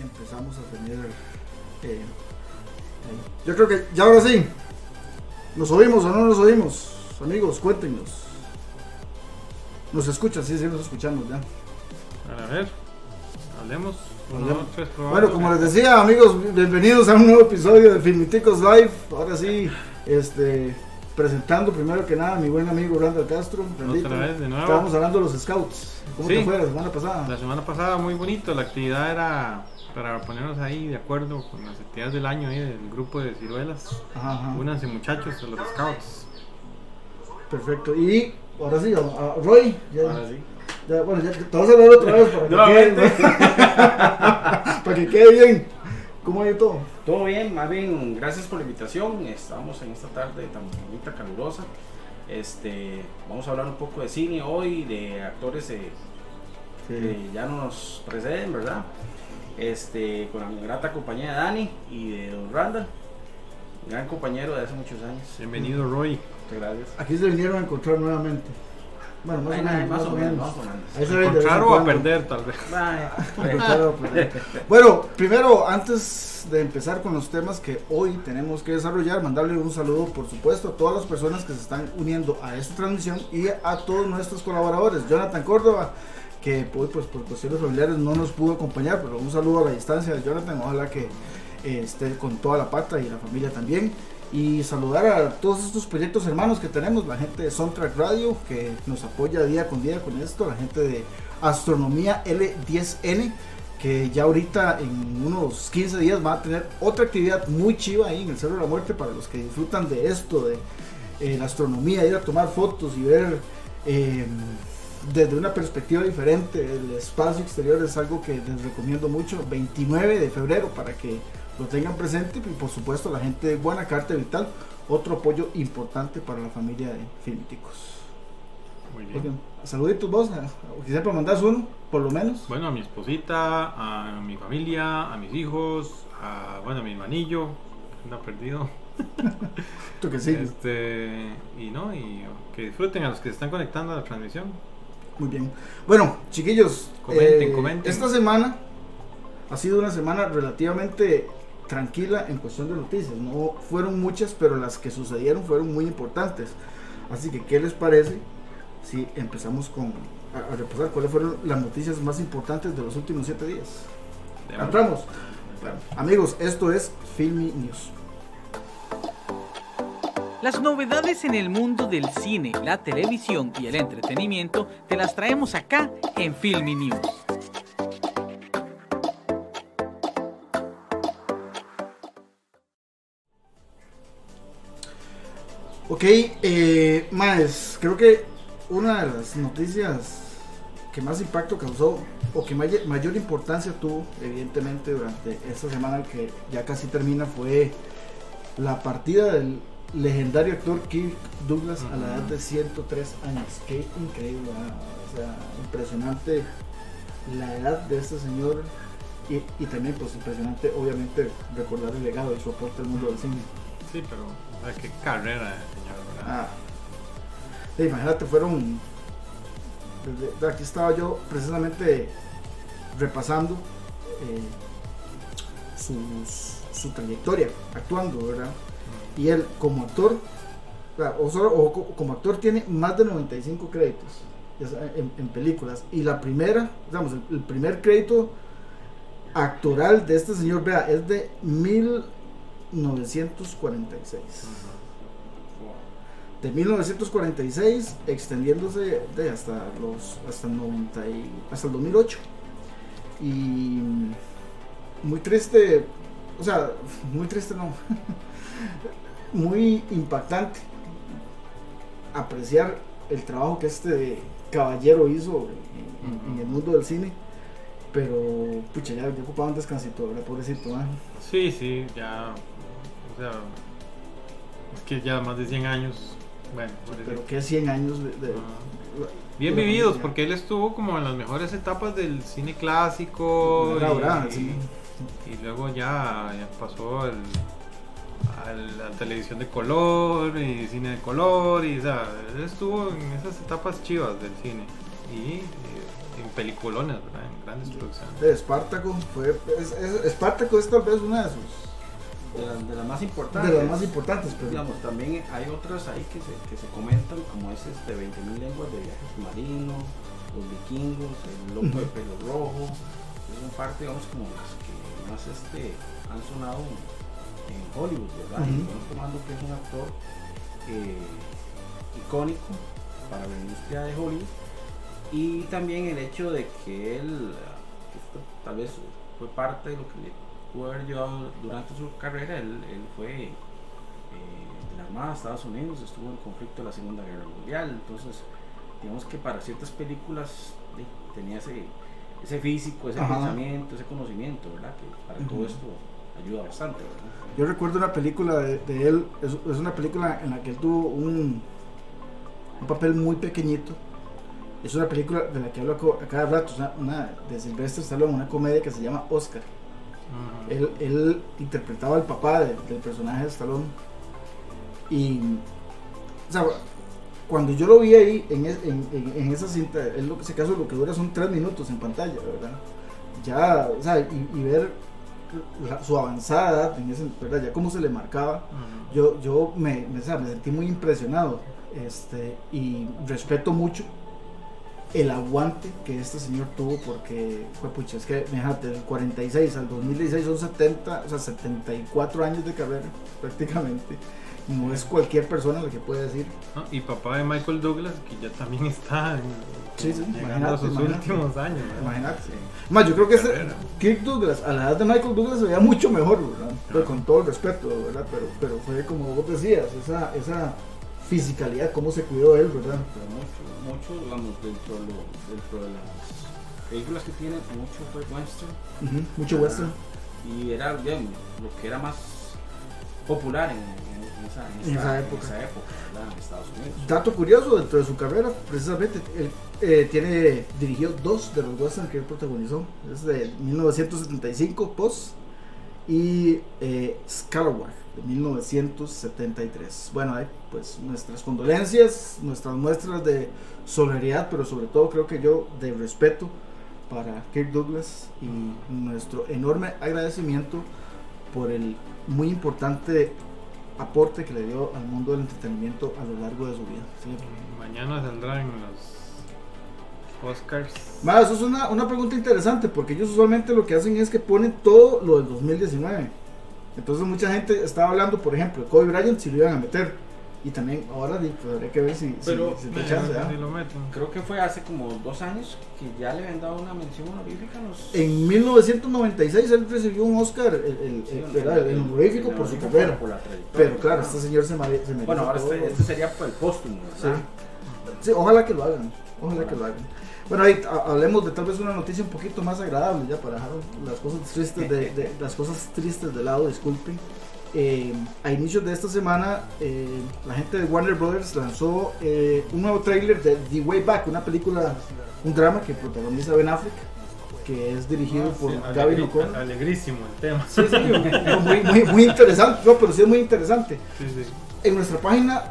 empezamos a tener... eh, ahí. Yo creo que ya ahora sí. ¿Nos oímos o no nos oímos? Amigos, cuéntenos. ¿Nos escuchan? Sí, sí, nos escuchamos ya. A ver, hablemos. Tres. Bueno, como les decía, amigos, bienvenidos a un nuevo episodio de Filmiticos Live. Ahora sí, este, presentando primero que nada a mi buen amigo Randall Castro. Otra vez, de nuevo. Estábamos hablando de los scouts. ¿Cómo Sí. te fue la semana pasada? La semana pasada muy bonito, la actividad era para ponernos ahí de acuerdo con las actividades del año ahí del grupo de ciruelas. Ajá. Únanse muchachos a los scouts. Perfecto. Y ahora sí, a, a Roy. Ya, Ahora sí. ya, bueno, ya te vas a hablar otra vez para que, quede, para que quede bien. ¿Cómo ha ido todo? Todo bien, más bien, gracias por la invitación. Estamos en esta tarde tan bonita, calurosa. Este, vamos a hablar un poco de cine hoy, de actores eh, que ya nos preceden, ¿verdad? Este, con la grata compañía de Dani y de Don Randall, gran compañero de hace muchos años. Bienvenido Roy. Muchas gracias. Aquí se vinieron a encontrar nuevamente. Bueno, más, Ay, o, nada, menos, más o menos, más o menos. Encontrar o a perder tal vez. Ay, Encontrar o perder. Bueno, primero, antes de empezar con los temas que hoy tenemos que desarrollar, mandarle un saludo, por supuesto, a todas las personas que se están uniendo a esta transmisión y a todos nuestros colaboradores. Jonathan Córdoba, que hoy, pues, por cuestiones familiares no nos pudo acompañar, pero un saludo a la distancia de Jonathan. Ojalá que eh, esté con toda la pata y la familia también. Y saludar a todos estos proyectos hermanos que tenemos, la gente de Soundtrack Radio, que nos apoya día con día con esto, la gente de Astronomía L10N, que ya ahorita en unos 15 días va a tener otra actividad muy chiva ahí en el Cerro de la Muerte para los que disfrutan de esto, de la astronomía, ir a tomar fotos y ver eh, desde una perspectiva diferente el espacio exterior es algo que les recomiendo mucho, 29 de febrero para que lo tengan presente y por supuesto la gente de Guanacarte Vital, otro apoyo importante para la familia de Filmíticos. Muy bien. Saluditos vos, quizá para mandas uno, por lo menos. Bueno, a mi esposita, a mi familia, a mis hijos, a bueno, a mi hermanillo, que anda perdido. Tú que sí. Este, y no, y que disfruten a los que se están conectando a la transmisión. Muy bien. Bueno, chiquillos, Comenten, comenten. esta semana ha sido una semana relativamente tranquila en cuestión de noticias. No fueron muchas, pero las que sucedieron fueron muy importantes. Así que, ¿qué les parece si empezamos con a, a repasar cuáles fueron las noticias más importantes de los últimos siete días? Entramos. Bueno, amigos, esto es Filmy News. Las novedades en el mundo del cine, la televisión y el entretenimiento te las traemos acá en Filmy News. Ok, eh, más, creo que una de las noticias que más impacto causó o que may- mayor importancia tuvo, evidentemente, durante esta semana que ya casi termina, fue la partida del legendario actor Kirk Douglas a la edad de 103 años. Qué increíble, o sea, impresionante la edad de este señor y, y también, pues, impresionante, obviamente, recordar el legado y su aporte al mundo del cine. Sí, pero o sea, qué carrera, señor. ¿verdad? Ah. Sí, imagínate, fueron. desde- aquí estaba yo precisamente repasando eh, sus- su trayectoria actuando, ¿verdad? Y él, como actor, o, como actor, tiene más de 95 créditos en, películas. Y la primera, digamos, el, primer crédito actoral de este señor, vea, es de 1946 de 1946 extendiéndose hasta los hasta el 90 y- hasta el 2008 y muy triste o sea muy triste no muy impactante apreciar el trabajo que este caballero hizo en, el mundo del cine pero pucha ya, ya ocupaba un descansito ¿verdad? pobrecito ¿ah? Sí, sí, ya. O sea, es que ya más de 100 años. Bueno, pero que 100 años de, de- Ah. Bien de vividos, familia. porque él estuvo como en las mejores etapas del cine clásico. Era y, sí. y luego ya, ya pasó al- a la televisión de color y cine de color. Y, o sea, él estuvo en esas etapas chivas del cine. Y eh, en peliculones, ¿verdad? En grandes producciones. De Espartaco fue. Es, es- Espartaco es tal vez una de sus. De las, de las más importantes. De las más importantes, pero. Digamos, también hay otras ahí que se, que se comentan, como es este 20.000 lenguas de viajes submarinos, los vikingos, el loco de pelo rojo. Es un parte, digamos, como las que más este, han sonado en, Hollywood, ¿verdad? Y. John Comando, que es un actor eh, icónico para la industria de Hollywood. Y también el hecho de que él, que esto tal vez fue parte de lo que le pudo haber llevado durante su carrera, él, él fue eh, de la Armada de Estados Unidos, estuvo en conflicto de la Segunda Guerra Mundial, entonces digamos que para ciertas películas eh, tenía ese, ese físico, ese Ajá. pensamiento, ese conocimiento, ¿verdad? Que para todo esto ayuda bastante, ¿verdad? Yo recuerdo una película de, de él, es, es una película en la que él tuvo un, un papel muy pequeñito. Es una película de la que hablo a cada rato, una, una de Sylvester Stallone, una comedia que se llama Oscar. Él, él interpretaba al papá de- del personaje de Stallone. Y, o sea, cuando yo lo vi ahí, en, es- en, en- en esa cinta, él lo que se caso lo que dura son tres minutos en pantalla, ¿verdad? Ya, o sea, y, y ver la- su avanzada edad, en ese, ¿verdad? Ya cómo se le marcaba, Ujú. yo, yo me, me, me sentí muy impresionado este, y respeto mucho el aguante que este señor tuvo porque fue pucha, es que fíjate, del 46 al 2016 son 70, o sea, 74 años de carrera prácticamente. No es cualquier persona la que puede decir. Y papá de Michael Douglas, que ya también está en- Sí, sí, llegando a sus imagínate. últimos años. ¿verdad? Imagínate. Más, yo creo que este, Carrera. Kirk Douglas, a la edad de Michael Douglas se veía mucho mejor, ¿verdad? Pero Claro. con todo el respeto, ¿verdad? Pero, pero fue como vos decías, esa, esa fisicalidad, cómo se cuidó él, ¿verdad? pero mucho, mucho, digamos, dentro de, lo- dentro de las películas que tiene, mucho fue western. Mucho Ah, western. Y era, digamos, lo que era más popular en, en- en esa, época. En Estados Unidos. Dato curioso dentro de su carrera, precisamente, él eh, tiene, dirigió dos de los western que él protagonizó. Es de 1975, Post, y eh, Scalawag, de 1973. Bueno, ahí, pues nuestras condolencias, nuestras muestras de solidaridad, pero sobre todo creo que yo de respeto para Kirk Douglas y nuestro enorme agradecimiento por el muy importante aporte que le dio al mundo del entretenimiento a lo largo de su vida. ¿sí? Mañana saldrán los Oscars. Ma, eso es una, una pregunta interesante porque ellos usualmente lo que hacen es que ponen todo lo del 2019. Entonces mucha gente estaba hablando, por ejemplo, de Kobe Bryant si lo iban a meter. Y también ahora pues, habría que ver si, Pero, si te lo meten. Creo que fue hace como dos años que ya le habían dado una mención honorífica a los. En 1996 él recibió un Oscar, el, honorífico por su carrera. Pero claro, este señor se, merece Bueno, ahora todo. este, este sería por el póstumo, Sí. ¿verdad? Sí, ojalá que lo hagan. Ojalá que lo hagan. Bueno, ahí ha- hablemos de tal vez una noticia un poquito más agradable ya para dejar las cosas tristes de, de- las cosas tristes de lado, disculpen. Eh, a inicios de esta semana, eh, la gente de Warner Brothers lanzó eh, un nuevo tráiler de The Way Back, una película, un drama que protagoniza Ben Affleck, que es dirigido por Sí, Gavin alegri- O'Connor. Alegrísimo el tema. Sí, sí, muy, muy, muy interesante, no, pero sí es muy interesante. Sí. En nuestra página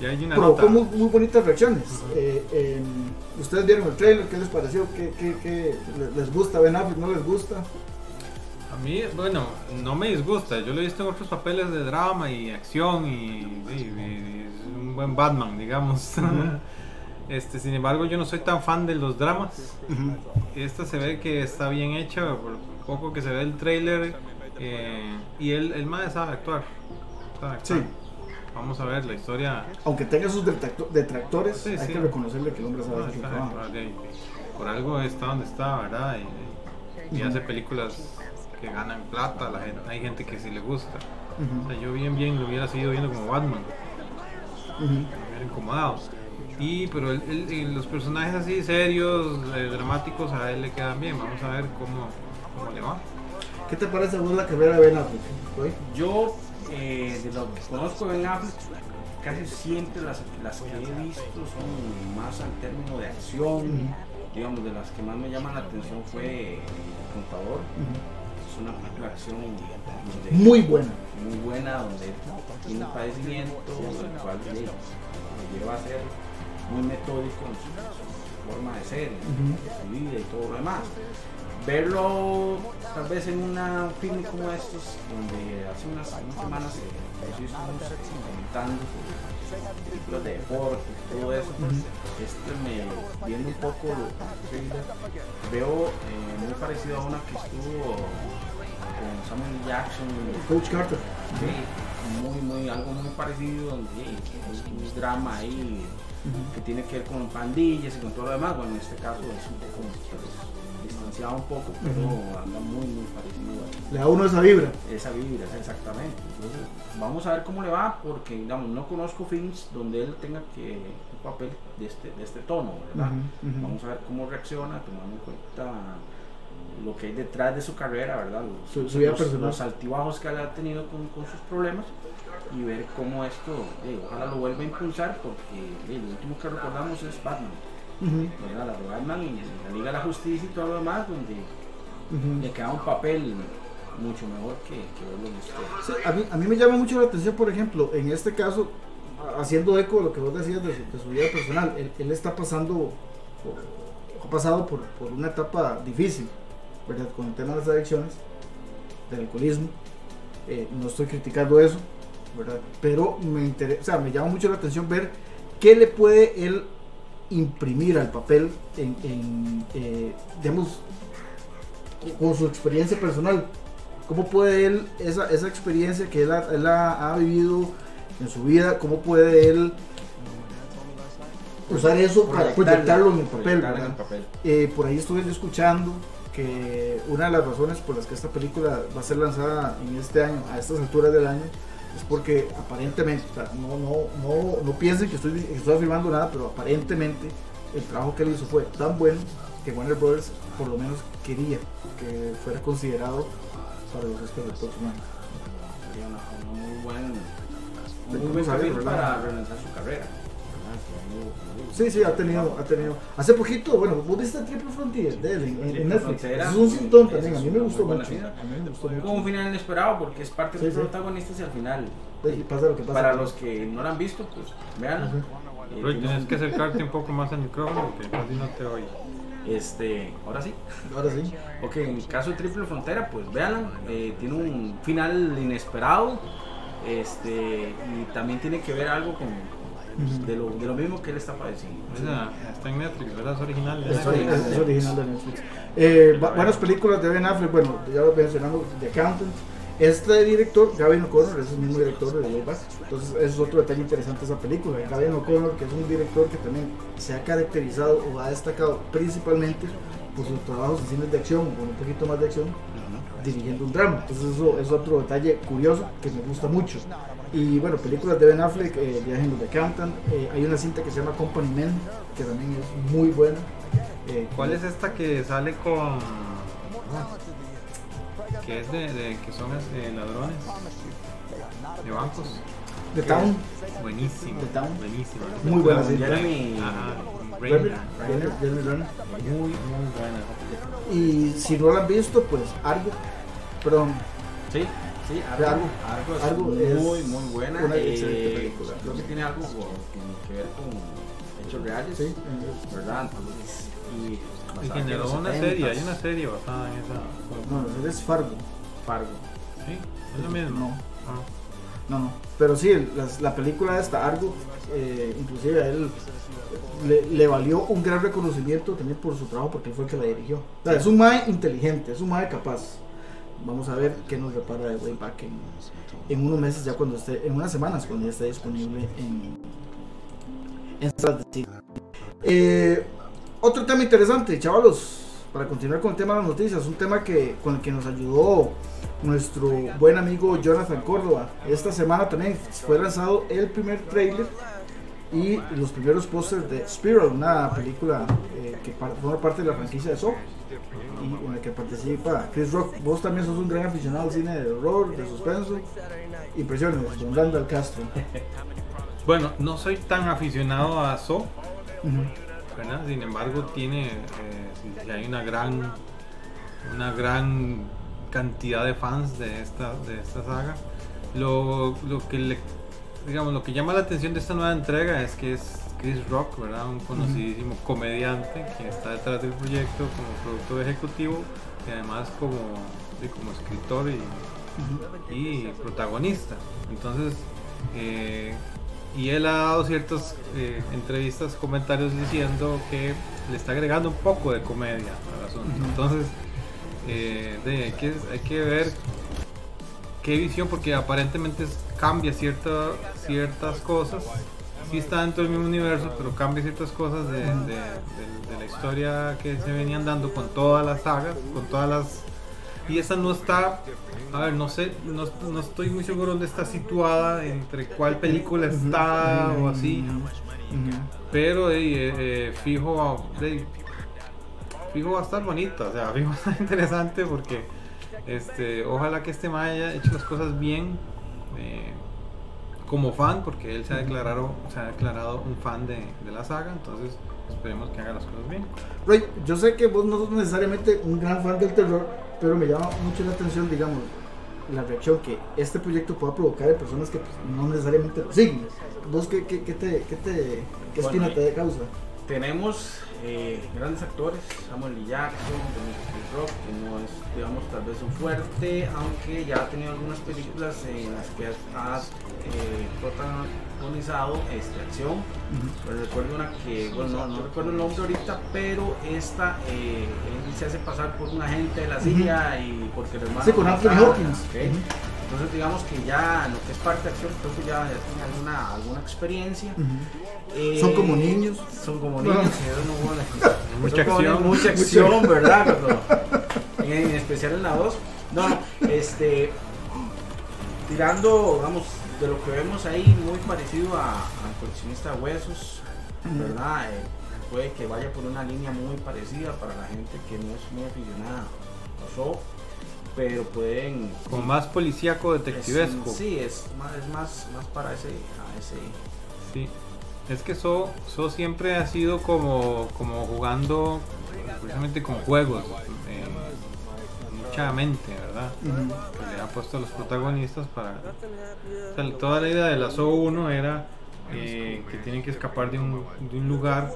Ya hay una provocó muy, muy bonitas reacciones. Ujú. Eh, eh, Ustedes vieron el trailer, ¿qué les pareció? ¿Qué, qué, qué le- les gusta Ben Affleck? ¿No les gusta? A mí, bueno, no me disgusta. Yo lo he visto en otros papeles de drama y acción y, y- y es un buen Batman, digamos. este, sin embargo, yo no soy tan fan de los dramas. Esta se ve que está bien hecha, por poco que se ve el trailer. eh, y él, el más sabe actuar. sabe actuar. Sí. Vamos a ver la historia. Aunque tenga sus detracto- detractores, Sí, hay sí. que reconocerle que el hombre sabe Ah, actuar. Por algo está donde está, ¿verdad? Y, hace películas que ganan plata. La gente, hay gente que sí le gusta. O Ujú, sea, yo bien, bien lo hubiera seguido viendo como Batman, ujú. me hubiera incomodado. Y, pero el- el- el- los personajes así serios, eh, dramáticos, a él le quedan bien. Vamos a ver cómo, cómo le va. ¿Qué te parece vos la carrera de Ben Affleck? Roy? Yo, eh, de lo que conozco de Ben Affleck, casi siempre las, las que he visto son más al término de acción. Ujú, Digamos, de las que más me llaman la atención fue El Contador. ujú. Es una donde- Muy buena. muy buena, donde tiene un padecimiento, el cual le, le lleva a ser muy metódico en sus, forma de ser, Ujú. de su vida y todo lo demás. Verlo tal vez en una film como estos, donde hace unas, unas semanas se hizo un comentando películas de deporte y todo eso, este me, viendo un poco trailer, veo eh, muy parecido a una que estuvo con Samuel. Jackson Coach Carter. Sí, muy, muy, algo muy parecido, donde un drama ahí que tiene que ver con pandillas y con todo lo demás. Bueno, en este caso es un poco pues, distanciado un poco, pero anda muy, muy parecido Le da uno esa vibra. esa vibra, exactamente. Entonces, vamos a ver cómo le va, porque digamos, no conozco films donde él tenga que un papel de este, de este tono, ¿verdad? Vamos a ver cómo reacciona, tomando en cuenta lo que hay detrás de su carrera, ¿verdad? Los, Su- su vida los- personal. los altibajos que ha tenido con, con sus problemas y ver cómo esto, eh, ojalá lo vuelva a impulsar, porque eh, lo último que recordamos es Batman, Ujú, ¿verdad? La de Batman y la Liga de la Justicia y todo lo demás, donde ujú. le queda un papel mucho mejor que, que. Sí, a, mí, a mí me llama mucho la atención, por ejemplo, en este caso, haciendo eco de lo que vos decías de su, de su vida personal, él, él está pasando, por- ha pasado por, por una etapa difícil, ¿verdad? Con el tema de las adicciones, del alcoholismo. Eh, no estoy criticando eso, ¿verdad? Pero me interesa, o sea, me llama mucho la atención ver qué le puede él imprimir al papel en, en, eh, digamos, con su experiencia personal. ¿Cómo puede él, esa, esa experiencia que él, ha, él ha- ha vivido en su vida, cómo puede él usar eso para proyectarlo en el papel? proyectarlo en ¿verdad? el papel. Eh, por ahí estuve yo escuchando que una de las razones por las que esta película va a ser lanzada en este año, a estas alturas del año, es porque aparentemente, o sea, no, no, no, no piensen que estoy, que estoy afirmando nada, pero aparentemente el trabajo que él hizo fue tan bueno que Warner Brothers por lo menos quería que fuera considerado para los Oscars del próximo año. Sería una, muy buen, muy Vamos buen para relanzar su carrera. Que Sí, sí, ha tenido, ha tenido. Hace poquito, bueno, vos viste Triple Frontier de él en, en- Netflix. Es un sintón también, a mí me gustó mucho. cinta. A mí me gustó Fue mucho. un final inesperado porque es parte de los sí. protagonistas y al final. Y pasa lo que pasa. Para los que no la han visto, pues vean. Roy, tienes que acercarte un poco más al micrófono porque casi no te oye. Este, ahora sí. Ahora sí. Ok, en el caso de Triple Frontera, pues véanla. eh, tiene un final inesperado. Este, y también tiene que ver algo con de lo, de lo mismo que él está padeciendo. Esa está en Netflix, ¿verdad? Es original. de Es, original. es- es original de Netflix. Eh, bu- buenas películas de Ben Affleck, bueno, ya lo mencionamos, The Accountant. Este director, Gavin O'Connor, es el mismo director de The Back. Entonces, eso es otro detalle interesante de esa película. Gavin O'Connor, que es un director que también se ha caracterizado o ha destacado principalmente por sus trabajos en cines de acción, con un poquito más de acción, dirigiendo un drama. Entonces, eso es otro detalle curioso que me gusta mucho. Y bueno, películas de Ben Affleck, eh, Viajen los de Accountant. eh, hay una cinta que se llama Company Men, que también es muy buena. Eh, ¿Cuál es esta que sale con. que es de, de- que son este, ladrones de bancos? The Town. Buenísimo. The Town. Buenísimo. Muy buena cinta. Jeremy- Jeremy Renner. Muy, muy buena. Y si no la han visto, pues Argo. Perdón, Sí, sí, Argo. algo, algo, es Argo es muy, muy buena. una eh, excelente película. Creo que tiene algo con- que, que ver con hechos reales, sí. ¿verdad? Entonces, y generó una 70s. serie, hay una serie basada en esa. No, no, es Fargo. Fargo. Sí, es lo mismo. No. Ah. No, no. Pero sí, las- la, película esta, Argo, eh, inclusive a él le, le valió un gran reconocimiento también por su trabajo, porque él fue el que la dirigió. O sea, es un mae inteligente, es un mae capaz. Vamos a ver qué nos repara de Wayback en, unos meses, ya cuando esté, en unas semanas, cuando ya esté disponible en, en. Eh, otro tema interesante, chavalos, para continuar con el tema de las noticias, un tema que, con el que nos ayudó nuestro buen amigo Jonathan Córdoba. Esta semana también fue lanzado el primer trailer y los primeros pósters de Spiral, una película eh, que forma parte de la franquicia de Saw y en la que participa Chris Rock. Vos también sos un gran aficionado al cine de horror, de suspenso. Impresiones, don Randall Castro. Bueno, no soy tan aficionado a. ¿verdad? Sin embargo, tiene, eh, hay una gran, una gran cantidad de fans de esta, de esta saga. Lo, lo que le, digamos, lo que llama la atención de esta nueva entrega es que es, Chris Rock, ¿verdad? Un conocidísimo comediante que está detrás del proyecto como productor ejecutivo y además como, sí, como escritor y, y protagonista. Entonces, eh, y él ha dado ciertas eh, entrevistas, comentarios diciendo que le está agregando un poco de comedia al asunto. Ujú. Entonces, eh, de- hay, que, hay que ver qué visión, porque aparentemente es- cambia cierta, ciertas cosas. Sí está dentro del mismo universo, pero cambia ciertas cosas de, de- de- de la historia que se venían dando con todas las sagas, con todas las... Y esa no está, a ver, no sé, no, no estoy muy seguro dónde está situada, entre cuál película está o así. Pero eh, eh, fijo, eh, fijo va a estar bonito, o sea, fijo va a estar interesante porque este, ojalá que este Mae haya hecho las cosas bien eh, como fan, porque él se ha declarado, se ha declarado un fan de, de la saga, entonces esperemos que haga las cosas bien. Ray, yo sé que vos no sos necesariamente un gran fan del terror, pero me llama mucho la atención, digamos, la reacción que este proyecto pueda provocar en personas que pues, no necesariamente lo siguen. ¿Vos qué, qué, qué te, qué te, qué Bueno, espina te causa? Tenemos eh, grandes actores, Samuel L. Jackson, Chris Rock, que no es, digamos, tal vez un fuerte, aunque ya ha tenido algunas películas en las que ha eh, protagonizado este, acción. Pero recuerdo una que, bueno, no, no recuerdo el nombre ahorita, pero esta, eh, él se hace pasar por un agente de la CIA y porque el hermano. Sí, con Anthony. Entonces, digamos que ya lo que es parte de acción, creo que ya, ya tiene alguna, alguna experiencia. Eh, Son como niños. Son como niños. eso no, bueno, Mucha acción. niños, Mucha acción, ¿verdad? En, en especial en la 2. No, no, este. Tirando, vamos, de lo que vemos ahí, muy parecido a, al coleccionista de huesos, ¿verdad? Eh, puede que vaya por una línea muy parecida para la gente que no es muy aficionada a pero pueden Como más policíaco detectivesco. es- sí, es más, es más, más para ese, a ese Sí, es que So, So siempre ha sido como, como jugando precisamente con juegos, eh, mucha mente, ¿verdad? Que le ha puesto a los protagonistas para... o sea, toda la idea de la So 1 era eh, que tienen que escapar de un, de un lugar,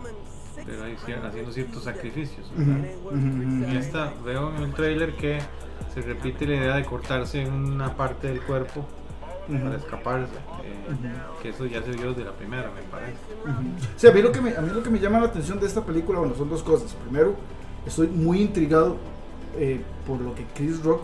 pero ahí sí- haciendo ciertos sacrificios. ¿verdad? En esta veo en el trailer que se repite la idea de cortarse una parte del cuerpo para escaparse, eh, que eso ya se vio desde la primera, me parece. Sí, a mí, lo que me, a mí lo que me llama la atención de esta película, bueno, son dos cosas. Primero, estoy muy intrigado eh, por lo que Chris Rock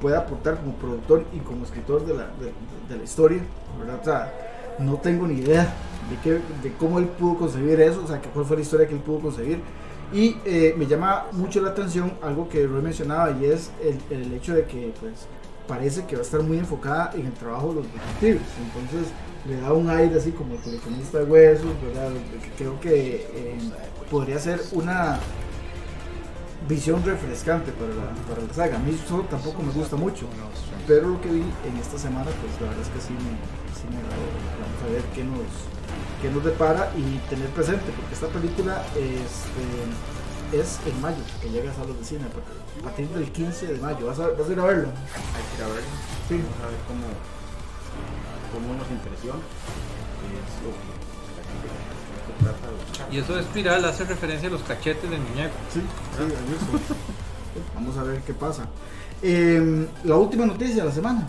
puede aportar como productor y como escritor de la, de, de la historia, ¿verdad? O sea, no tengo ni idea de, qué, de cómo él pudo concebir eso, o sea, que cuál fue la historia que él pudo concebir. Y eh, me llama mucho la atención algo que Roy mencionaba y es el, el hecho de que, pues, parece que va a estar muy enfocada en el trabajo de los detectives. Entonces, le da un aire así como coleccionista de huesos, ¿verdad? Creo que eh, podría ser una visión refrescante para la, para la saga. A mí solo tampoco me gusta mucho, pero lo que vi en esta semana, pues la verdad es que sí me, sí me. Vamos a ver qué nos, qué nos depara y tener presente, porque esta película este, es en mayo, que llega a salas de cine, a partir del 15 de mayo. ¿Vas a, vas a ir a verlo? Hay que ir a verlo. Sí. Vamos a ver cómo, cómo nos impresiona. que que que. Y eso de espiral hace referencia a los cachetes del muñeco. Sí, sí, eso. Vamos a ver qué pasa. Eh, la última noticia de la semana,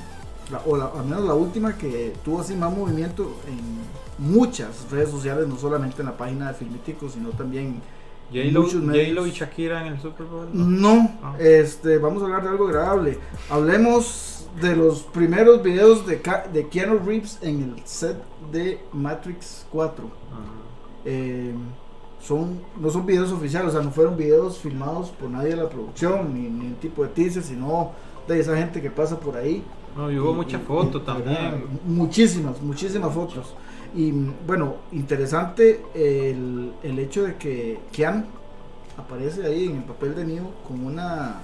la- o la- al menos la última que tuvo así más movimiento en muchas redes sociales, no solamente en la página de Filmítico, sino también J-Lo muchos medios. J-Lo y Shakira en el Super Bowl. No, Ah. este, vamos a hablar de algo agradable. Hablemos de los primeros videos de, de Keanu Reeves en el set de Matrix 4. Ajá. Eh, son, no son videos oficiales, o sea, no fueron videos filmados por nadie de la producción, ni ni ningún tipo de teaser, sino de esa gente que pasa por ahí. No, y hubo Y- mucha y- foto y, también. Muchísimas, muchísimas fotos. Y bueno, interesante el, el hecho de que Keanu aparece ahí en el papel de Neo con una,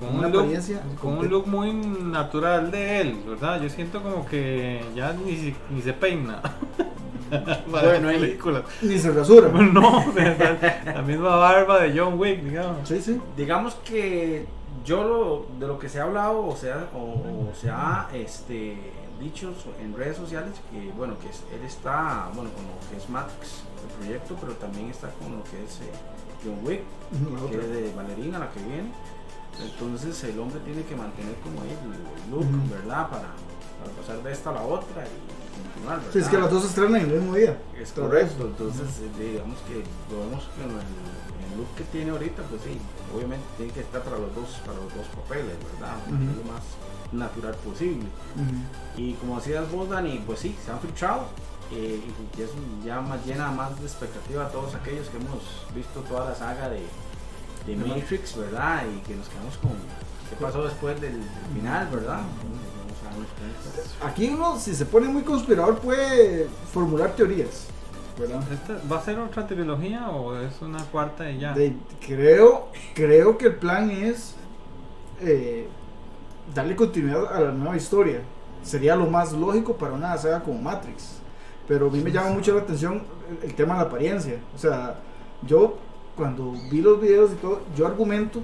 Con una un, look, apariencia con un look muy natural de él, ¿verdad? Yo siento como que ya ni, ni se peina. Para Bueno, películas. ni se rasura. Bueno, no, la, la misma barba de John Wick, digamos. Sí, sí. Digamos que yo lo, de lo que se ha hablado o sea, o, o se ha este, dichos en redes sociales que, bueno, que es- él está, bueno, con lo que es Matrix, el proyecto, pero también está con lo que es eh, John Wick, que es de Valerina, la que viene. Entonces el hombre tiene que mantener como el, el look. ¿verdad? Para, para pasar de esta a la otra y continuar, ¿verdad? Sí, es que las dos se estrenan en el mismo día. Es correcto, entonces eh, digamos que lo vemos con el, el look que tiene ahorita, pues sí, obviamente tiene que estar para los dos, para los dos papeles, ¿verdad? Lo más natural posible. Ujú. Y como decías vos, Dani, pues sí, se han filtrado eh, y eso ya más llena más de expectativa a todos aquellos que hemos visto toda la saga de, de. Matrix, ¿verdad? Y que nos quedamos con qué pasó después del, del final, ¿verdad? Aquí uno, si se pone muy conspirador, puede formular teorías. ¿verdad? ¿Esta ¿Va a ser otra trilogía o es una cuarta y ya? De- creo, creo que el plan es eh, darle continuidad a la nueva historia. Sería lo más lógico para una saga como Matrix. Pero a mí me llama mucho la atención el, el tema de la apariencia. O sea, yo cuando vi los videos y todo, yo argumento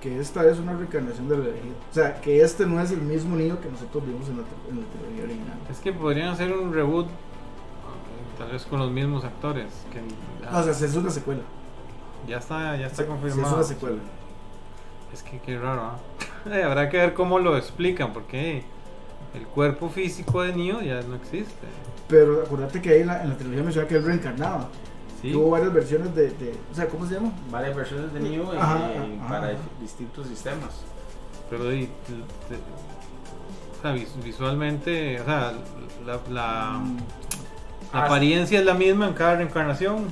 que esta es una reencarnación del elegido. O sea, que este no es el mismo niño que nosotros vimos en la, en la trilogía original. Es que podrían hacer un reboot, tal vez con los mismos actores. Que ya, O sea, es una secuela. ya está, ya está sí, confirmado. es una secuela. Es que qué raro, ¿ah? Eh, Habrá que ver cómo lo explican, porque el cuerpo físico de Neo ya no existe. Pero acuérdate que ahí en la, en la trilogía menciona que él reencarnaba. Sí, Hubo varias versiones de, de- O sea, ¿cómo se llama? Varias versiones de Neo en- Ajá, en- ajá. para distintos sistemas. pero di- te- te- o sea, vis- visualmente, o sea, la, la- Mm, la apariencia es la misma en cada reencarnación.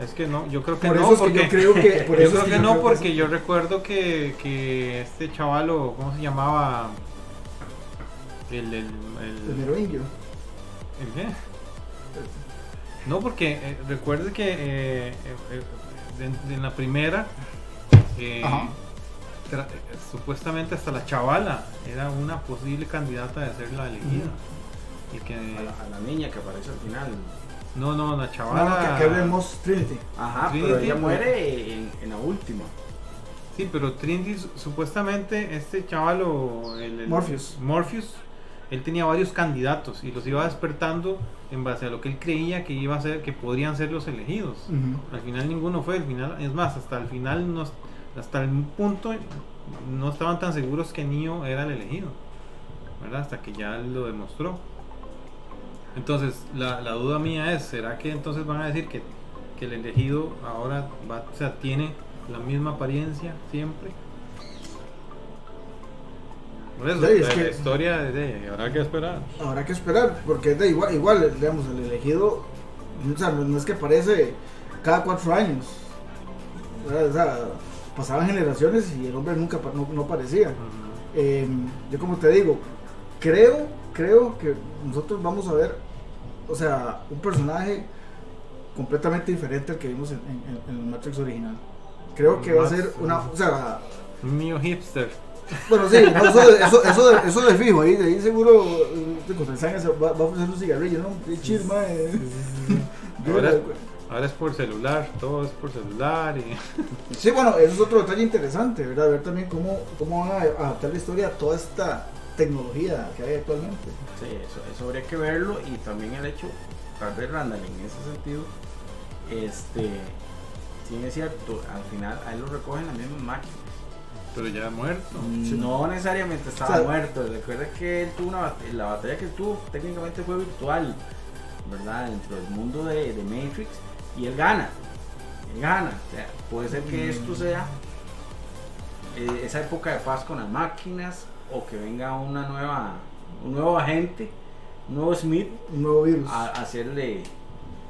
Es que no, yo creo que Por no, eso es que porque yo creo que. Por yo eso creo es que no, creo porque yo recuerdo que, que este chavalo, ¿cómo se llamaba? El, el, el- El merovingio. ¿El qué? No, porque eh, recuerde que eh, eh, eh, en la primera, eh, tra- eh, supuestamente hasta la chavala era una posible candidata de ser la elegida. Y que, A la, a la niña que aparece al final. No, no, la No, chavala. que, que hablemos Trinity. Ajá, Sí, pero ella pero- muere en, en la última. Sí, pero Trinity, su- supuestamente este chavalo, el, el- Morpheus. Morpheus, él tenía varios candidatos y los iba despertando en base a lo que él creía que iba a ser, que podrían ser los elegidos. Al final ninguno fue, al final, es más, hasta el final, no, hasta el punto, no estaban tan seguros que Neo era el elegido, ¿verdad? Hasta que ya lo demostró. Entonces, la, la duda mía es, ¿será que entonces van a decir que, que el elegido ahora va, o sea, tiene la misma apariencia siempre? Por eso, Sí, es la, que- historia de, habrá que esperar. Habrá que esperar, porque de igual, igual, digamos, el elegido, o sea, no, es que aparece cada cuatro años. O sea, pasaban generaciones y el hombre nunca no, no aparecía. Eh, yo como te digo, creo, creo que nosotros vamos a ver, o sea, un personaje completamente diferente al que vimos en, en, en el Matrix original. Creo que va a ser una, o sea, Un Neo hipster. bueno, sí, no, eso, de- eso, eso, de, eso de fijo, ahí, de ahí seguro eh, con el sangre se va, va a ofrecer un cigarrillo, ¿no? Qué chill, mae. Ahora, eh, ahora es por celular, todo es por celular y... Sí, bueno, eso es otro detalle interesante, ¿verdad? Ver también cómo, cómo van a adaptar la historia a toda esta tecnología que hay actualmente. Sí, eso, eso habría que verlo y también el hecho, tal vez Randall en ese sentido, este, sí es cierto, al final a él lo recogen las mismas máquinas. Pero ya muerto. Sí. No necesariamente estaba O sea, muerto, recuerda que él tuvo una bat- la batalla que él tuvo técnicamente fue virtual, ¿verdad? Dentro del mundo de, de Matrix y él gana, él gana, o sea, puede ser que esto sea eh, esa época de paz con las máquinas o que venga una nueva, un nuevo agente, un nuevo Smith Un nuevo virus. a, a hacerle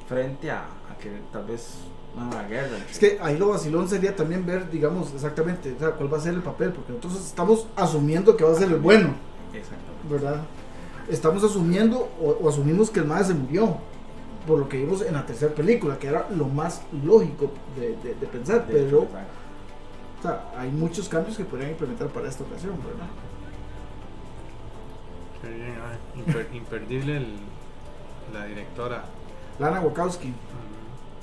frente a, a que tal vez una nueva guerra. Es que ahí lo vacilón sería también ver, digamos, exactamente o sea, cuál va a ser el papel, porque nosotros estamos asumiendo que va a ser el bueno, Exactamente. ¿verdad? Estamos asumiendo o, o asumimos que el madre se murió, por lo que vimos en la tercera película, que era lo más lógico de, de- de pensar, De pero exacto. o sea, hay muchos cambios que podrían implementar para esta ocasión, ¿verdad? Qué bien, ay, imper- imperdible el- la directora. Lana Wachowski.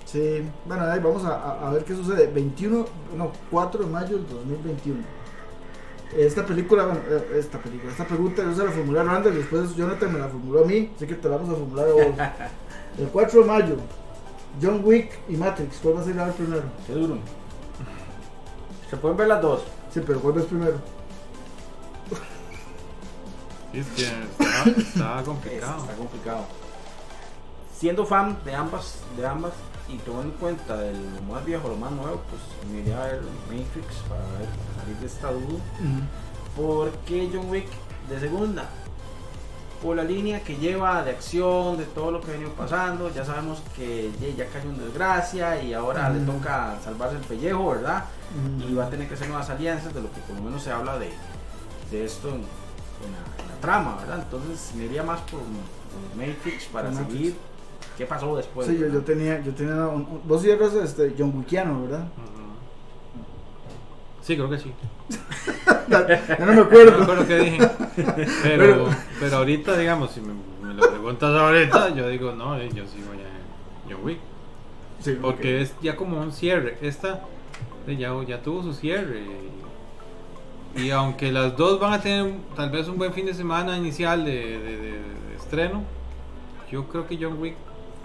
Sí, bueno, ahí vamos a, ver qué sucede. 21, no, 4 de mayo del 2021. esta película, bueno, eh, esta película, esta pregunta yo se la formulé a Randall, después Jonathan me la formuló a mí, así que te la vamos a formular a vos. El 4 de mayo, John Wick y Matrix, ¿cuál va a ser el primero? Qué duro. Se pueden ver las dos. Sí, pero ¿cuál es primero? Sí, es que está, está Es- complicado. Está complicado. Siendo fan de ambas, de ambas y tomando en cuenta de lo más viejo, lo más nuevo, pues me iría a ver Matrix para ver, para salir de esta duda. ¿Por qué John Wick de segunda? Por la línea que lleva de acción, de todo lo que ha venido pasando. Ya sabemos que ya cayó en desgracia y ahora le toca salvarse el pellejo, ¿verdad? Y va a tener que hacer nuevas alianzas, de lo que por lo menos se habla de, de esto en la trama, ¿verdad? Entonces me iría más por, por Matrix para Por Matrix. seguir qué pasó después. Sí, yo, tenía, yo tenía un, un- vos sí eras este, John Wickiano, ¿verdad? Sí, creo que sí. Ya no me No me acuerdo. acuerdo qué dije. Pero, pero ahorita, digamos, si me, me lo preguntas ahorita, yo digo, no, eh, yo sigo ya en John Wick. Sí, Porque es ya como un cierre. Esta ya, ya tuvo su cierre. Y, y aunque las dos van a tener tal vez un buen fin de semana inicial de, de- de- de estreno, yo creo que John Wick,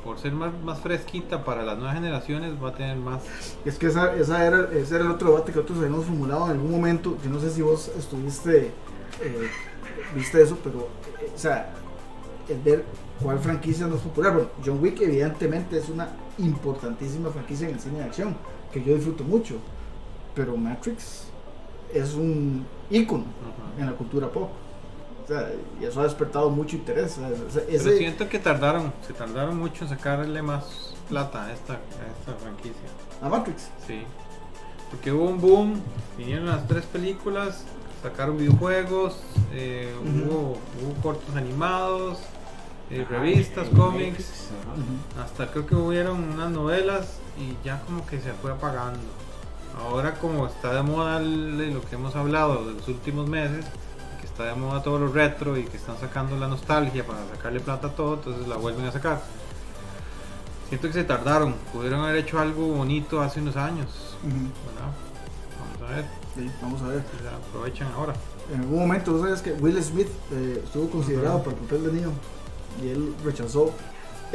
por ser más, más fresquita para las nuevas generaciones, va a tener más. Es que esa, esa era, ese era el otro debate que nosotros habíamos formulado en algún momento. Yo no sé si vos estuviste, eh, viste eso, pero, eh, o sea, el ver cuál franquicia no es popular. Bueno, John Wick evidentemente es una importantísima franquicia en el cine de acción, que yo disfruto mucho. Pero Matrix es un ícono en la cultura pop. O sea, y eso ha despertado mucho interés. O sea, ese- Pero ese- siento que tardaron, se tardaron mucho en sacarle más plata a esta, a esta franquicia. a Matrix. Sí. Porque hubo un boom, vinieron las tres películas, sacaron videojuegos, eh, hubo, hubo cortos animados, eh, Ajá, revistas, cómics, hasta creo que hubieron unas novelas y ya como que se fue apagando. Ahora como está de moda el- lo que hemos hablado de los últimos meses, que está de moda todo lo retro y que están sacando la nostalgia para sacarle plata a todo, entonces la vuelven a sacar. Siento que se tardaron, pudieron haber hecho algo bonito hace unos años. Vamos a ver, Sí, vamos a ver. si se aprovechan ahora. En algún momento, ¿tú sabes que Will Smith eh, estuvo considerado Ajá. para el papel de Neo? Y él rechazó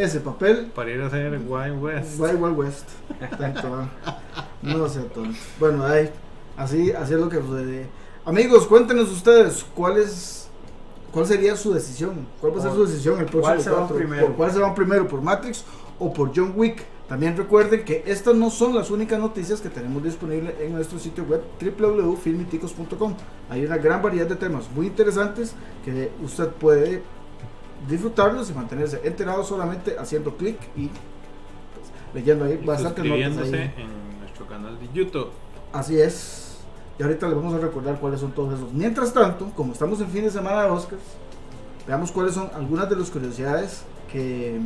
ese papel. Para ir a hacer Wild West. Wild Wild West. Tanto, no sé, tonto. Bueno, ahí, así, así es lo que sucede. Amigos, cuéntenos ustedes cuál es. ¿Cuál sería su decisión? ¿Cuál va a ser su decisión el próximo ¿Cuál se van primero? ¿Por cuál se van primero? ¿Por Matrix o por John Wick? También recuerden que estas no son las únicas noticias que tenemos disponibles en nuestro sitio web www.filmiticos.com. Hay una gran variedad de temas muy interesantes que usted puede disfrutarlos y mantenerse enterado solamente haciendo clic y pues, leyendo ahí Y bastantes notas ahí. en nuestro canal de YouTube. Así es. Y ahorita les vamos a recordar cuáles son todos esos. Mientras tanto, como estamos en fin de semana de Oscars, veamos cuáles son algunas de las curiosidades que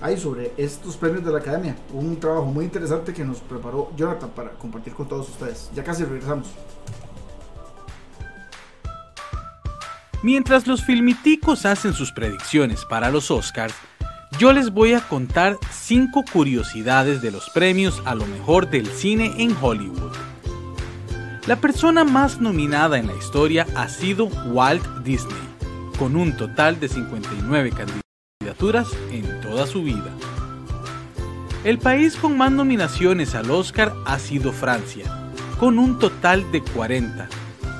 hay sobre estos premios de la academia. Un trabajo muy interesante que nos preparó Jonathan para compartir con todos ustedes. Ya casi regresamos. Mientras los filmiticos hacen sus predicciones para los Oscars, yo les voy a contar 5 curiosidades de los premios a lo mejor del cine en Hollywood. La persona más nominada en la historia ha sido Walt Disney, con un total de 59 candidaturas en toda su vida. El país con más nominaciones al Oscar ha sido Francia, con un total de 40,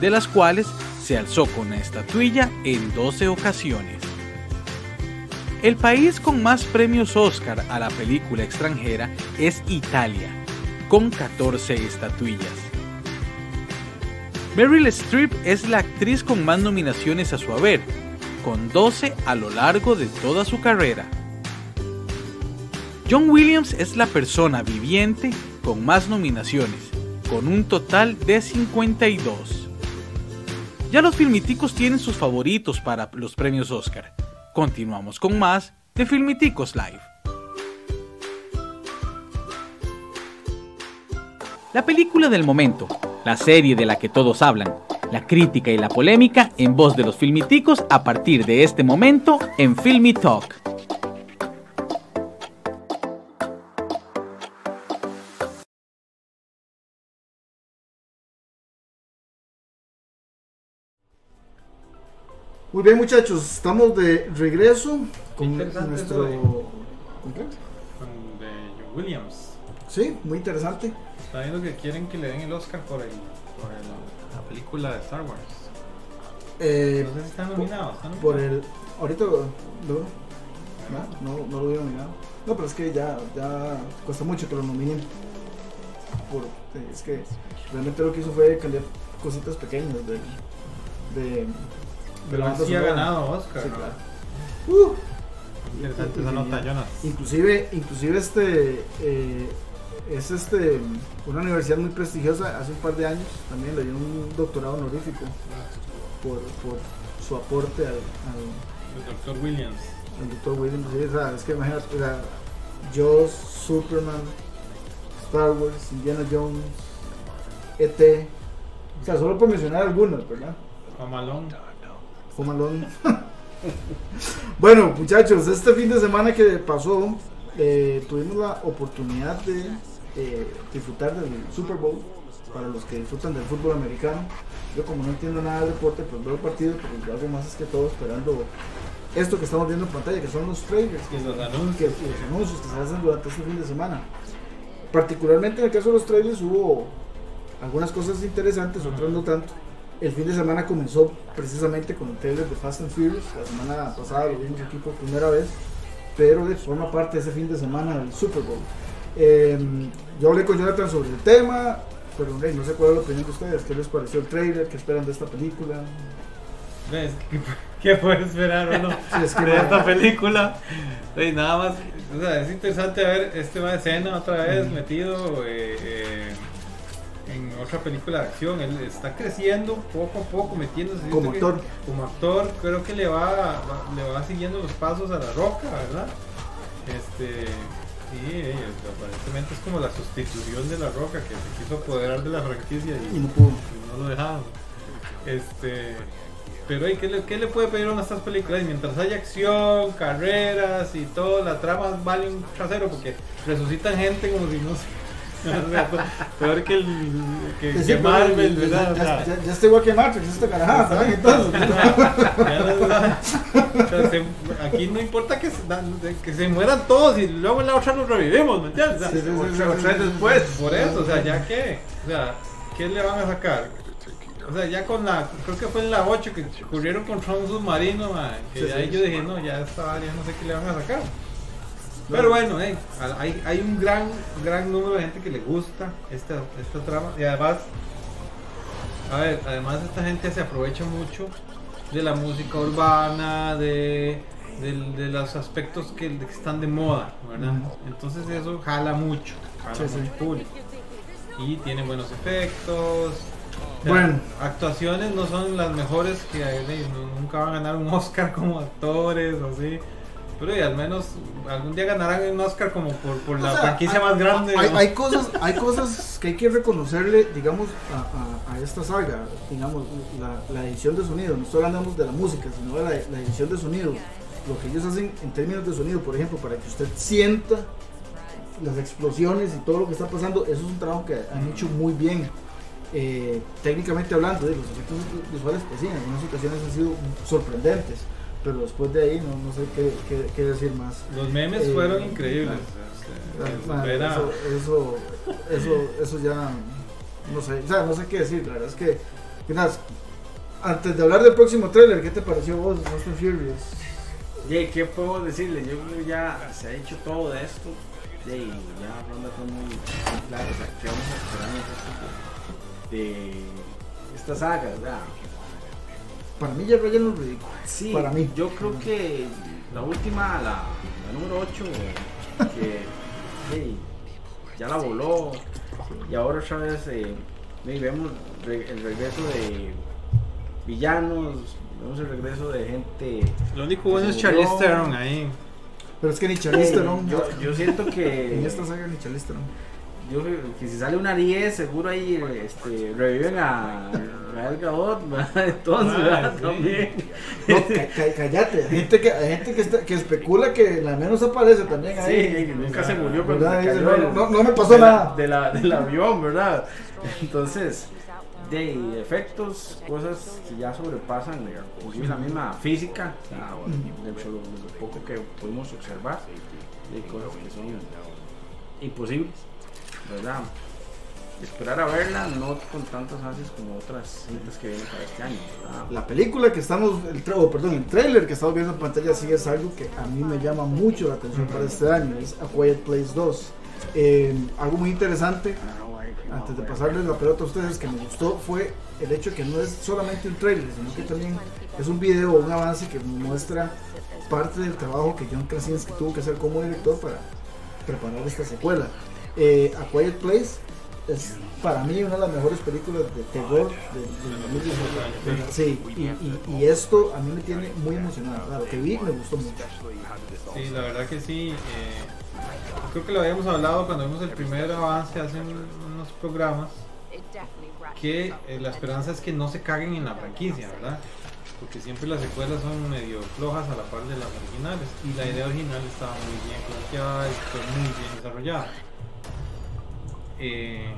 de las cuales se alzó con la estatuilla en 12 ocasiones. El país con más premios Oscar a la película extranjera es Italia, con 14 estatuillas. Meryl Streep es la actriz con más nominaciones a su haber, con 12 a lo largo de toda su carrera. John Williams es la persona viviente con más nominaciones, con un total de 52. Ya los filmiticos tienen sus favoritos para los premios Oscar. Continuamos con más de Filmiticos Live. La película del momento, la serie de la que todos hablan, la crítica y la polémica en voz de los filmiticos a partir de este momento en Filmy Talk. Muy bien, muchachos, estamos de regreso con nuestro. de- ¿Con qué? Con de John Williams. Sí, muy interesante. Está viendo que quieren que le den el Oscar por, el, por el- la película de Star Wars. Eh, No sé si están nominados. ¿están por el. Ahorita lo. no, no, lo vieron nominado. No, pero es que ya, ya cuesta mucho que lo nominen. Por, eh, es que realmente lo que hizo fue cambiar cositas pequeñas de. de, de Pero banda sí ha ganado Oscar. Sí, claro. Uh, Interesante esa nota, Jonas. Inclusive, inclusive este eh, es este una universidad muy prestigiosa hace un par de años también le dio un doctorado honorífico por, por su aporte al, al, El doctor Williams. al doctor Williams. Sí, o sea, es que imagínate, o sea, Superman, Star Wars, Indiana Jones, ET. O sea, solo por mencionar algunos, ¿verdad? Mamalón. Home Alone. bueno, muchachos, este fin de semana que pasó, eh, tuvimos la oportunidad de eh, disfrutar del Super Bowl. Para los que disfrutan del fútbol americano, yo como no entiendo nada del deporte, pues veo el partido, pero yo hago más es que todo esperando esto que estamos viendo en pantalla, que son los trailers Y los que- anuncios. que- los anuncios que se hacen durante este fin de semana. Particularmente en el caso de los trailers hubo algunas cosas interesantes, otras no tanto. El fin de semana comenzó precisamente con el trailer de Fast and Furious. La semana pasada lo vimos aquí por primera vez, pero de forma parte de ese fin de semana del Super Bowl. Eh, yo hablé con Jonathan sobre el tema, pero hey, no sé cuál es la opinión de ustedes. ¿Qué les pareció el trailer? ¿Qué esperan de esta película? ¿Ves? ¿Qué, qué puede esperar uno Sí, es que de no- esta película? Sí, nada más. O sea, es interesante ver este va de escena otra vez metido eh, eh, en otra película de acción. Él está creciendo poco a poco, metiéndose. Como Siento que actor. Como actor, creo que le va, va- le va siguiendo los pasos a la roca, ¿verdad? Este. Sí, aparentemente es como la sustitución de la roca que se quiso apoderar de la franquicia y, Y no pudo. y no lo dejaban. Este, pero ¿y ¿qué, le, ¿qué le puede pedir a estas películas? Y mientras haya acción, carreras y todo, la trama vale un trasero porque resucitan gente como si no se. Peor que, el, que, Sí, que sí, Marvel, ya- ¿verdad? Ya, ya, ya está igual que Matrix, esta carajada, ¿saben? Entonces. O sea, se- aquí no importa que se, que se mueran todos y luego en la otra los revivimos, ¿me entiendes? O sea, Sí, después. Por eso, o sea, ya que, o sea, ¿qué le van a sacar? O sea, ya con la, creo que fue en la 8 que corrieron contra un submarino, ma, que ahí yo dije, no, ya estaba, ya no sé qué le van a sacar. Pero bueno, eh, hay, hay un gran, gran número de gente que le gusta esta, esta trama y además, a ver, además esta gente se aprovecha mucho de la música urbana, de, de los aspectos que, que están de moda, ¿verdad? Entonces eso jala mucho, jala Sí, sí. mucho público. Y tiene buenos efectos. Bueno. Actuaciones no son las mejores que hay, nunca van a ganar un Oscar como actores o así. Pero y al menos algún día ganarán un Oscar como por, por la sea, franquicia hay- más grande. Hay, ¿no? hay cosas, hay cosas que hay que reconocerle, digamos, a, a- a esta saga, digamos, la, la edición de sonido, no estoy hablando de la música, sino de la, la edición de sonido, lo que ellos hacen en términos de sonido, por ejemplo, para que usted sienta las explosiones y todo lo que está pasando, eso es un trabajo que han hecho muy bien. Eh, técnicamente hablando, de los efectos visuales, pues sí, en algunas ocasiones han sido sorprendentes, pero después de ahí no, no sé qué, qué- qué decir más. Los memes Eh, fueron increíbles. Ah, este, era- eso, eso, eso, eso ya no sé, o sea, no sé qué decir, la verdad es que, que nada, antes de hablar del próximo tráiler, ¿qué te pareció vos, Fast and Furious? Jay, ¿qué puedo decirle? Yo creo que ya se ha hecho todo de esto. Jay, ya Ronda fue muy, muy claro. O sea, ¿qué vamos a esperar nosotros de, de esta saga? ¿verdad? Para mí ya rayan los ridículos. Sí, Para mí. Yo creo que la última, la, la número 8, que hey, ya la voló. Y ahora otra vez eh, hey, vemos re- el regreso de villanos, vemos el regreso de gente. Lo único bueno es Charlize. Theron ahí. Pero es que ni Charlize Hey, Theron, yo, yo siento que, en esta saga ni Charlize Theron. yo creo que si sale una 10, seguro ahí este, reviven a Gadot, ¿verdad? entonces, Ah, sí. También. No, ca- ca- cállate, hay gente que, hay gente que, está- que especula que la menos aparece también ahí. Sí, nunca se murió cuando se cayó no, el- no, no me pasó de la- nada. de la, del avión, ¿verdad? Entonces, de efectos, cosas que ya sobrepasan inclusive la misma física, de lo, lo poco que pudimos observar, de cosas que son imposibles, ¿verdad? Esperar a verla, no con tantas ansias como otras cintas que vienen para este año. ¿verdad? La película que estamos, el, oh, perdón, el trailer que estamos viendo en pantalla sí es algo que a mí me llama mucho la atención para este año, es A Quiet Place 2. Eh, algo muy interesante, antes de pasarles la pelota a ustedes, que me gustó fue el hecho que no es solamente un trailer, sino que también es un video, un avance que muestra parte del trabajo que John Krasinski tuvo que hacer como director para preparar esta secuela. Eh, A Quiet Place es para mí una de las mejores películas de terror de, de 2019. Sí, y, y- esto a mí me tiene muy emocionado. Claro, lo que vi me gustó mucho. Sí, la verdad que sí. eh, creo que lo habíamos hablado cuando vimos el primer avance hace un- unos programas. Que eh, la esperanza es que no se caguen en la franquicia, ¿verdad? Porque siempre las secuelas son medio flojas a la par de las originales. Y la idea original estaba muy bien planteada y fue muy bien desarrollada. Eh,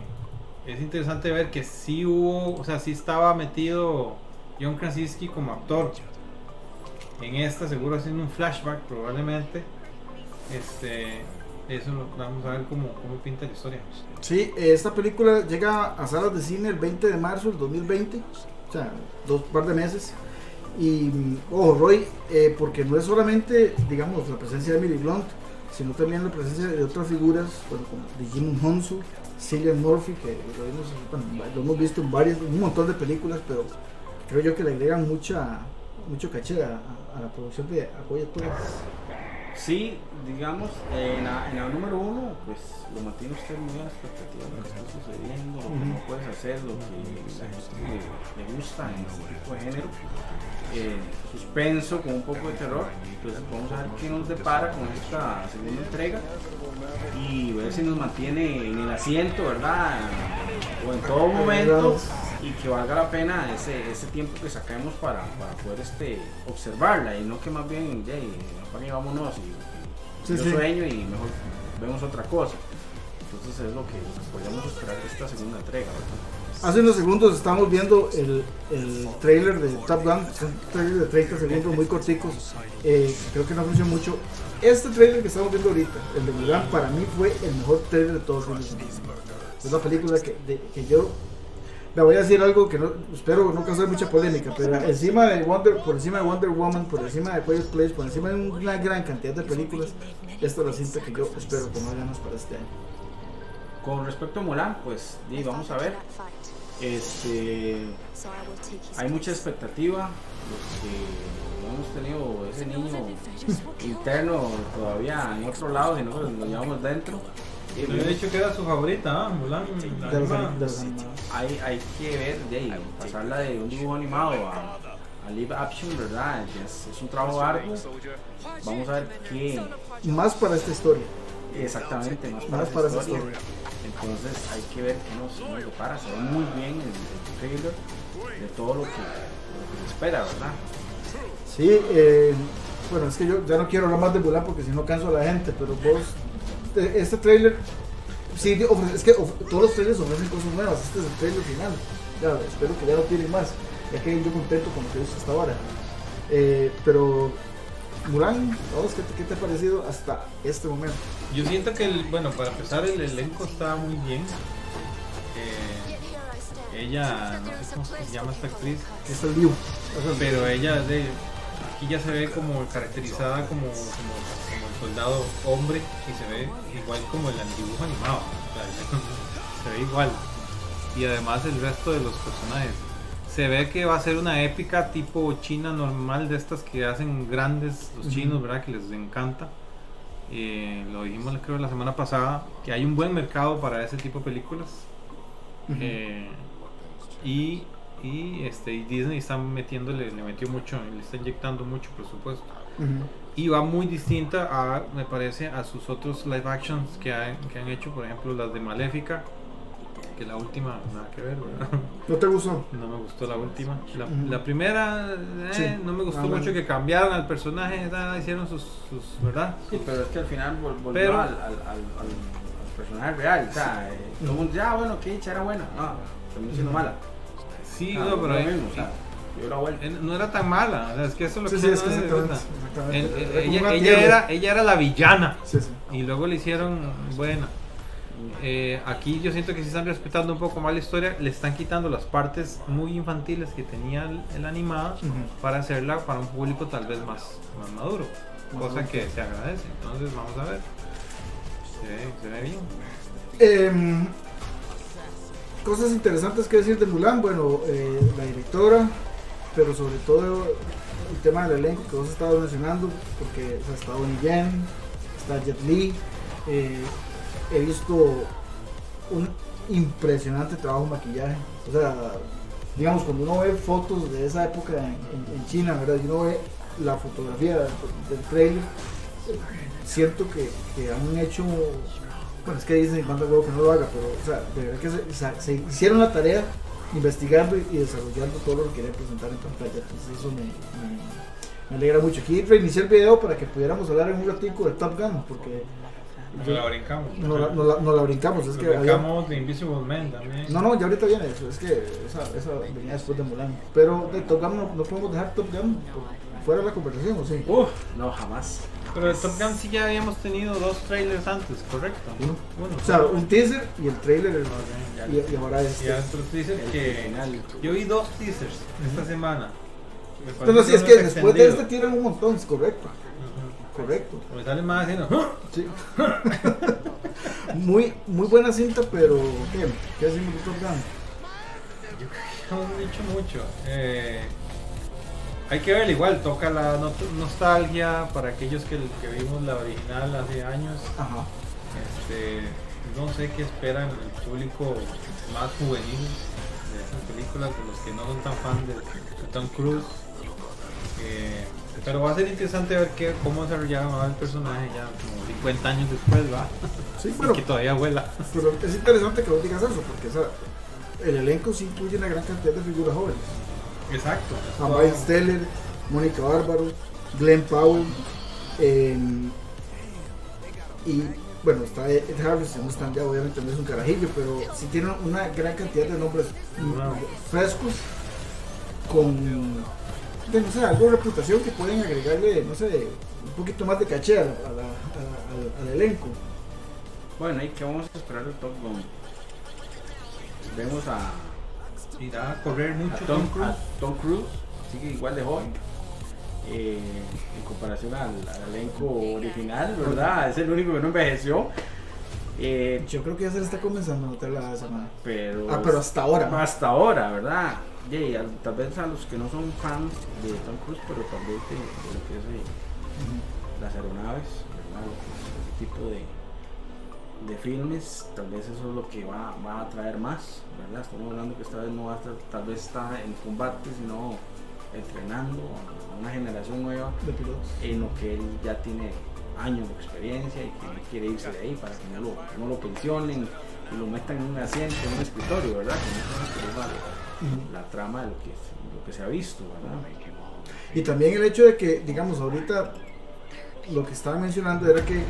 es interesante ver que sí hubo, o sea, sí estaba metido John Krasinski como actor. En esta seguro haciendo un flashback probablemente. Este eso lo vamos a ver cómo, cómo pinta la historia. Sí, esta película llega a salas de cine el 20 de marzo del 2020, o sea, dos par de meses. Y mm, ojo, Roy, eh, porque no es solamente, digamos, la presencia de Emily Blunt, sino también la presencia de otras figuras, bueno, como de Jim Honsu, Cillian Murphy, que lo hemos, visto en varias, un montón de películas, pero creo yo que le agregan mucha, mucho caché a, la producción de A Quiet Place. Sí, digamos, en, la, en la número uno, pues lo mantiene usted muy a la expectativa de lo que está sucediendo, lo que no puedes hacer, lo que la gente le, le gusta en este tipo de género. Eh, suspenso con un poco de terror. Entonces vamos a ver qué nos depara con esta segunda entrega y ver si nos mantiene en el asiento, ¿verdad? O en todo momento y que valga la pena ese, ese tiempo que saquemos para, para poder este, observarla y no que más bien ya, y, apague y vámonos y, y Sí, yo sí. sueño y mejor vemos otra cosa. Entonces es lo que, podríamos esperar de esta segunda entrega. ¿verdad? Hace unos segundos estamos viendo el, el trailer de Top Gun, son trailers de 30 segundos muy corticos, eh, creo que no funciona mucho. Este trailer que estamos viendo ahorita, el de Mulan, para mí fue el mejor trailer de todos los tiempos. Es una película que, de- que yo me voy a decir algo que no, espero no causar mucha polémica, pero encima de Wonder, por encima de Wonder Woman, por encima de Quiet Place, por encima de una gran cantidad de películas, esta es la cinta que yo espero que no ganas para este año. Con respecto a Mulan, pues vamos a ver. Este, hay mucha expectativa. Hemos tenido ese niño interno todavía en otro lado, sino que lo llevamos dentro. Le había dicho que era su favorita ¿ah? Mulan la De los, animada. de los animados. Hay, hay que ver, de ahí, pasarla de un dibujo animado a, a live action, ¿verdad? Es, es un trabajo arduo. Vamos a ver qué Más para esta historia. exactamente más para, Más esa para esa historia. historia. Entonces hay que ver qué nos, nos depara. Se ve muy bien el, el trailer de todo lo que, lo que se espera, ¿verdad? Sí, eh, bueno, es que yo ya no quiero hablar más de Mulan porque si no canso a la gente, pero vos, este trailer, sí, ofrece- es que of- todos los trailers ofrecen cosas nuevas, este es el trailer final, ya, espero que ya no tienen más, ya quedé yo contento con lo que he visto hasta ahora. Eh, pero, Mulan, vamos, ¿qué te, ¿qué te ha parecido hasta este momento? yo siento que el, bueno para empezar el elenco está muy bien Eh, ella no sé cómo se llama esta actriz Este es Liu. pero ella de aquí ya se ve como caracterizada como, como, como el soldado hombre y se ve igual como el dibujo animado. O sea, se ve igual. Y además el resto de los personajes. Se ve que va a ser una épica tipo china normal de estas que hacen grandes los chinos verdad que les encanta. Eh, lo dijimos creo la semana pasada que hay un buen mercado para ese tipo de películas. Eh, y, y, este, y Disney está metiéndole, le metió mucho, le está inyectando mucho presupuesto. Ujú. Y va muy distinta a, me parece, a sus otros live actions que, han- que han hecho, por ejemplo, las de Maléfica, que la última, nada que ver, ¿verdad? ¿No te gustó? No me gustó la última. La, Ujú. la primera, eh, Sí. no me gustó Ah, bueno. mucho que cambiaron al personaje, ¿verdad? hicieron sus, sus ¿verdad? Sí, pero es que al final vol- volvió Pero- al, al, al, al- personaje real. O sea, eh, todo el mundo, ya, bueno, que era buena. No, terminó siendo mala. Sí, Ah, no, pero lo eh, mismo, o sea, dio la vuelta. eh, no era tan mala. o sea, es que eso es lo Sí, que sí, es eh, ella, era, ella era la villana Sí, sí. y luego le hicieron buena. Eh, aquí yo siento que sí están respetando un poco más la historia, le están quitando las partes muy infantiles que tenía el, el animado Ujú. para hacerla para un público tal vez más, más maduro, Más cosa que se agradece. Entonces vamos a ver. Se ve, se ve bien. Em, cosas interesantes que decir de Mulan, bueno, eh, la directora, pero sobre todo el tema del elenco que vos estabas mencionando, porque o sea, está Donnie Yen, está Jet Li, eh, he visto un impresionante trabajo de maquillaje, o sea, digamos, cuando uno ve fotos de esa época en, China, ¿verdad? Y uno ve la fotografía del, del trailer, siento que, que han hecho bueno, es que dicen cuánto huevo que no lo haga, pero o sea, de verdad que se, o sea, se hicieron la tarea investigando y, y desarrollando todo lo que querían presentar en pantalla. Entonces eso me, me- me alegra mucho. Aquí reinicié el video para que pudiéramos hablar en un ratico de Top Gun, porque Nos la brincamos. no la, no la- no la brincamos. Es Nos que había- brincamos de Invisible Man también. no, no, ya ahorita viene eso. Es que esa, esa venía después de Mulan. Pero de Top Gun no, no podemos dejar Top Gun fuera de la conversación, ¿o sí? Uf, no, jamás. Pero de Top Gun sí ya habíamos tenido dos trailers antes, ¿correcto? Uno. Uno. O sea, un teaser y el trailer el- Ok, ya. y, y ahora Y este. otro teaser El que final. yo vi dos teasers esta semana. No, sí, es que después de este tiran un montón, es correcto. Ujú. Correcto. Me sale más haciendo. "Ah". Sí. muy, muy buena cinta, pero ¿qué? ¿Qué decimos de Top Gun? Hemos dicho mucho. Eh, hay que ver, igual toca la no- nostalgia para aquellos que, que vimos la original hace años. Ajá. Este, no sé qué esperan el público más juvenil de esas películas, de los que no son tan fan de, de Tom Cruise. Eh, pero va a ser interesante ver qué, cómo desarrollaron el personaje ya como 50 años después, va. Sí, pero, que todavía vuela. pero es interesante que vos digas eso, porque el elenco sí incluye una gran cantidad de figuras jóvenes. Exacto. A Miles Teller, Mónica Bárbaro, Glenn Powell, em, y bueno, está Ed Harris, no están ya, obviamente no es un carajillo, pero sí tienen una gran cantidad de nombres Wow. frescos con, de, no sé, algo de reputación que pueden agregarle, no sé, un poquito más de caché a la- a la- a la- al, al elenco. Bueno, ¿y qué vamos a esperar de Top Gun? Vemos a, Irá a correr a mucho Tom, Tom Cruise. a Tom Cruise, sigue igual de joven. eh, en comparación al, al elenco original, ¿verdad? Es el único que no envejeció. Eh, Yo creo que ya se le está comenzando a notar la semana. pero, Ah, pero hasta ahora. hasta ahora, ¿verdad? Y al- tal vez a los que no son fans de Tom Cruise, pero tal vez de, de lo que es eh, las aeronaves, ¿verdad? Lo que es ese tipo de, de filmes, tal vez eso es lo que va, va a atraer más, ¿verdad? Estamos hablando que esta vez no va a estar, tal vez está en combate, sino entrenando a una generación nueva de pilotos. en lo que él ya tiene años de experiencia y que quiere irse de ahí para que no lo, no lo pensionen y lo metan en un asiento, en un escritorio, ¿verdad? Que no la, la trama de lo que, lo que se ha visto, ¿verdad? Y también el hecho de que, digamos, ahorita lo que estaba mencionando era que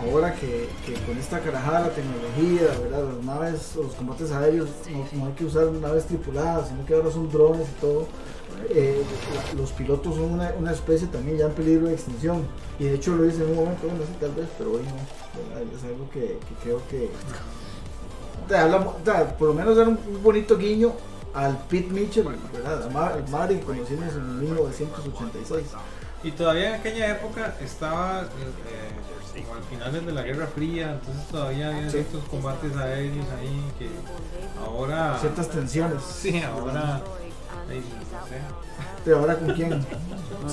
ahora que, que con esta carajada la tecnología, ¿verdad? Las naves los combates aéreos no, no hay que usar naves tripuladas, sino que ahora son drones y todo. eh, la- los pilotos son una, una especie también ya en peligro de extinción. Y de hecho lo hice en un momento, bueno, sí, tal vez, pero hoy no. ¿verdad? Es algo que, que creo que. te habla- te- por lo menos era un, un bonito guiño al Pete Mitchell, ¿verdad? Al Ma- al Mari que conocimos en 1986. Y todavía en aquella época estaba eh, como al final de la Guerra Fría, entonces todavía había Sí. estos combates aéreos ahí que ahora... Ciertas tensiones. Sí, ahora... no sé. Pero ahora con quién?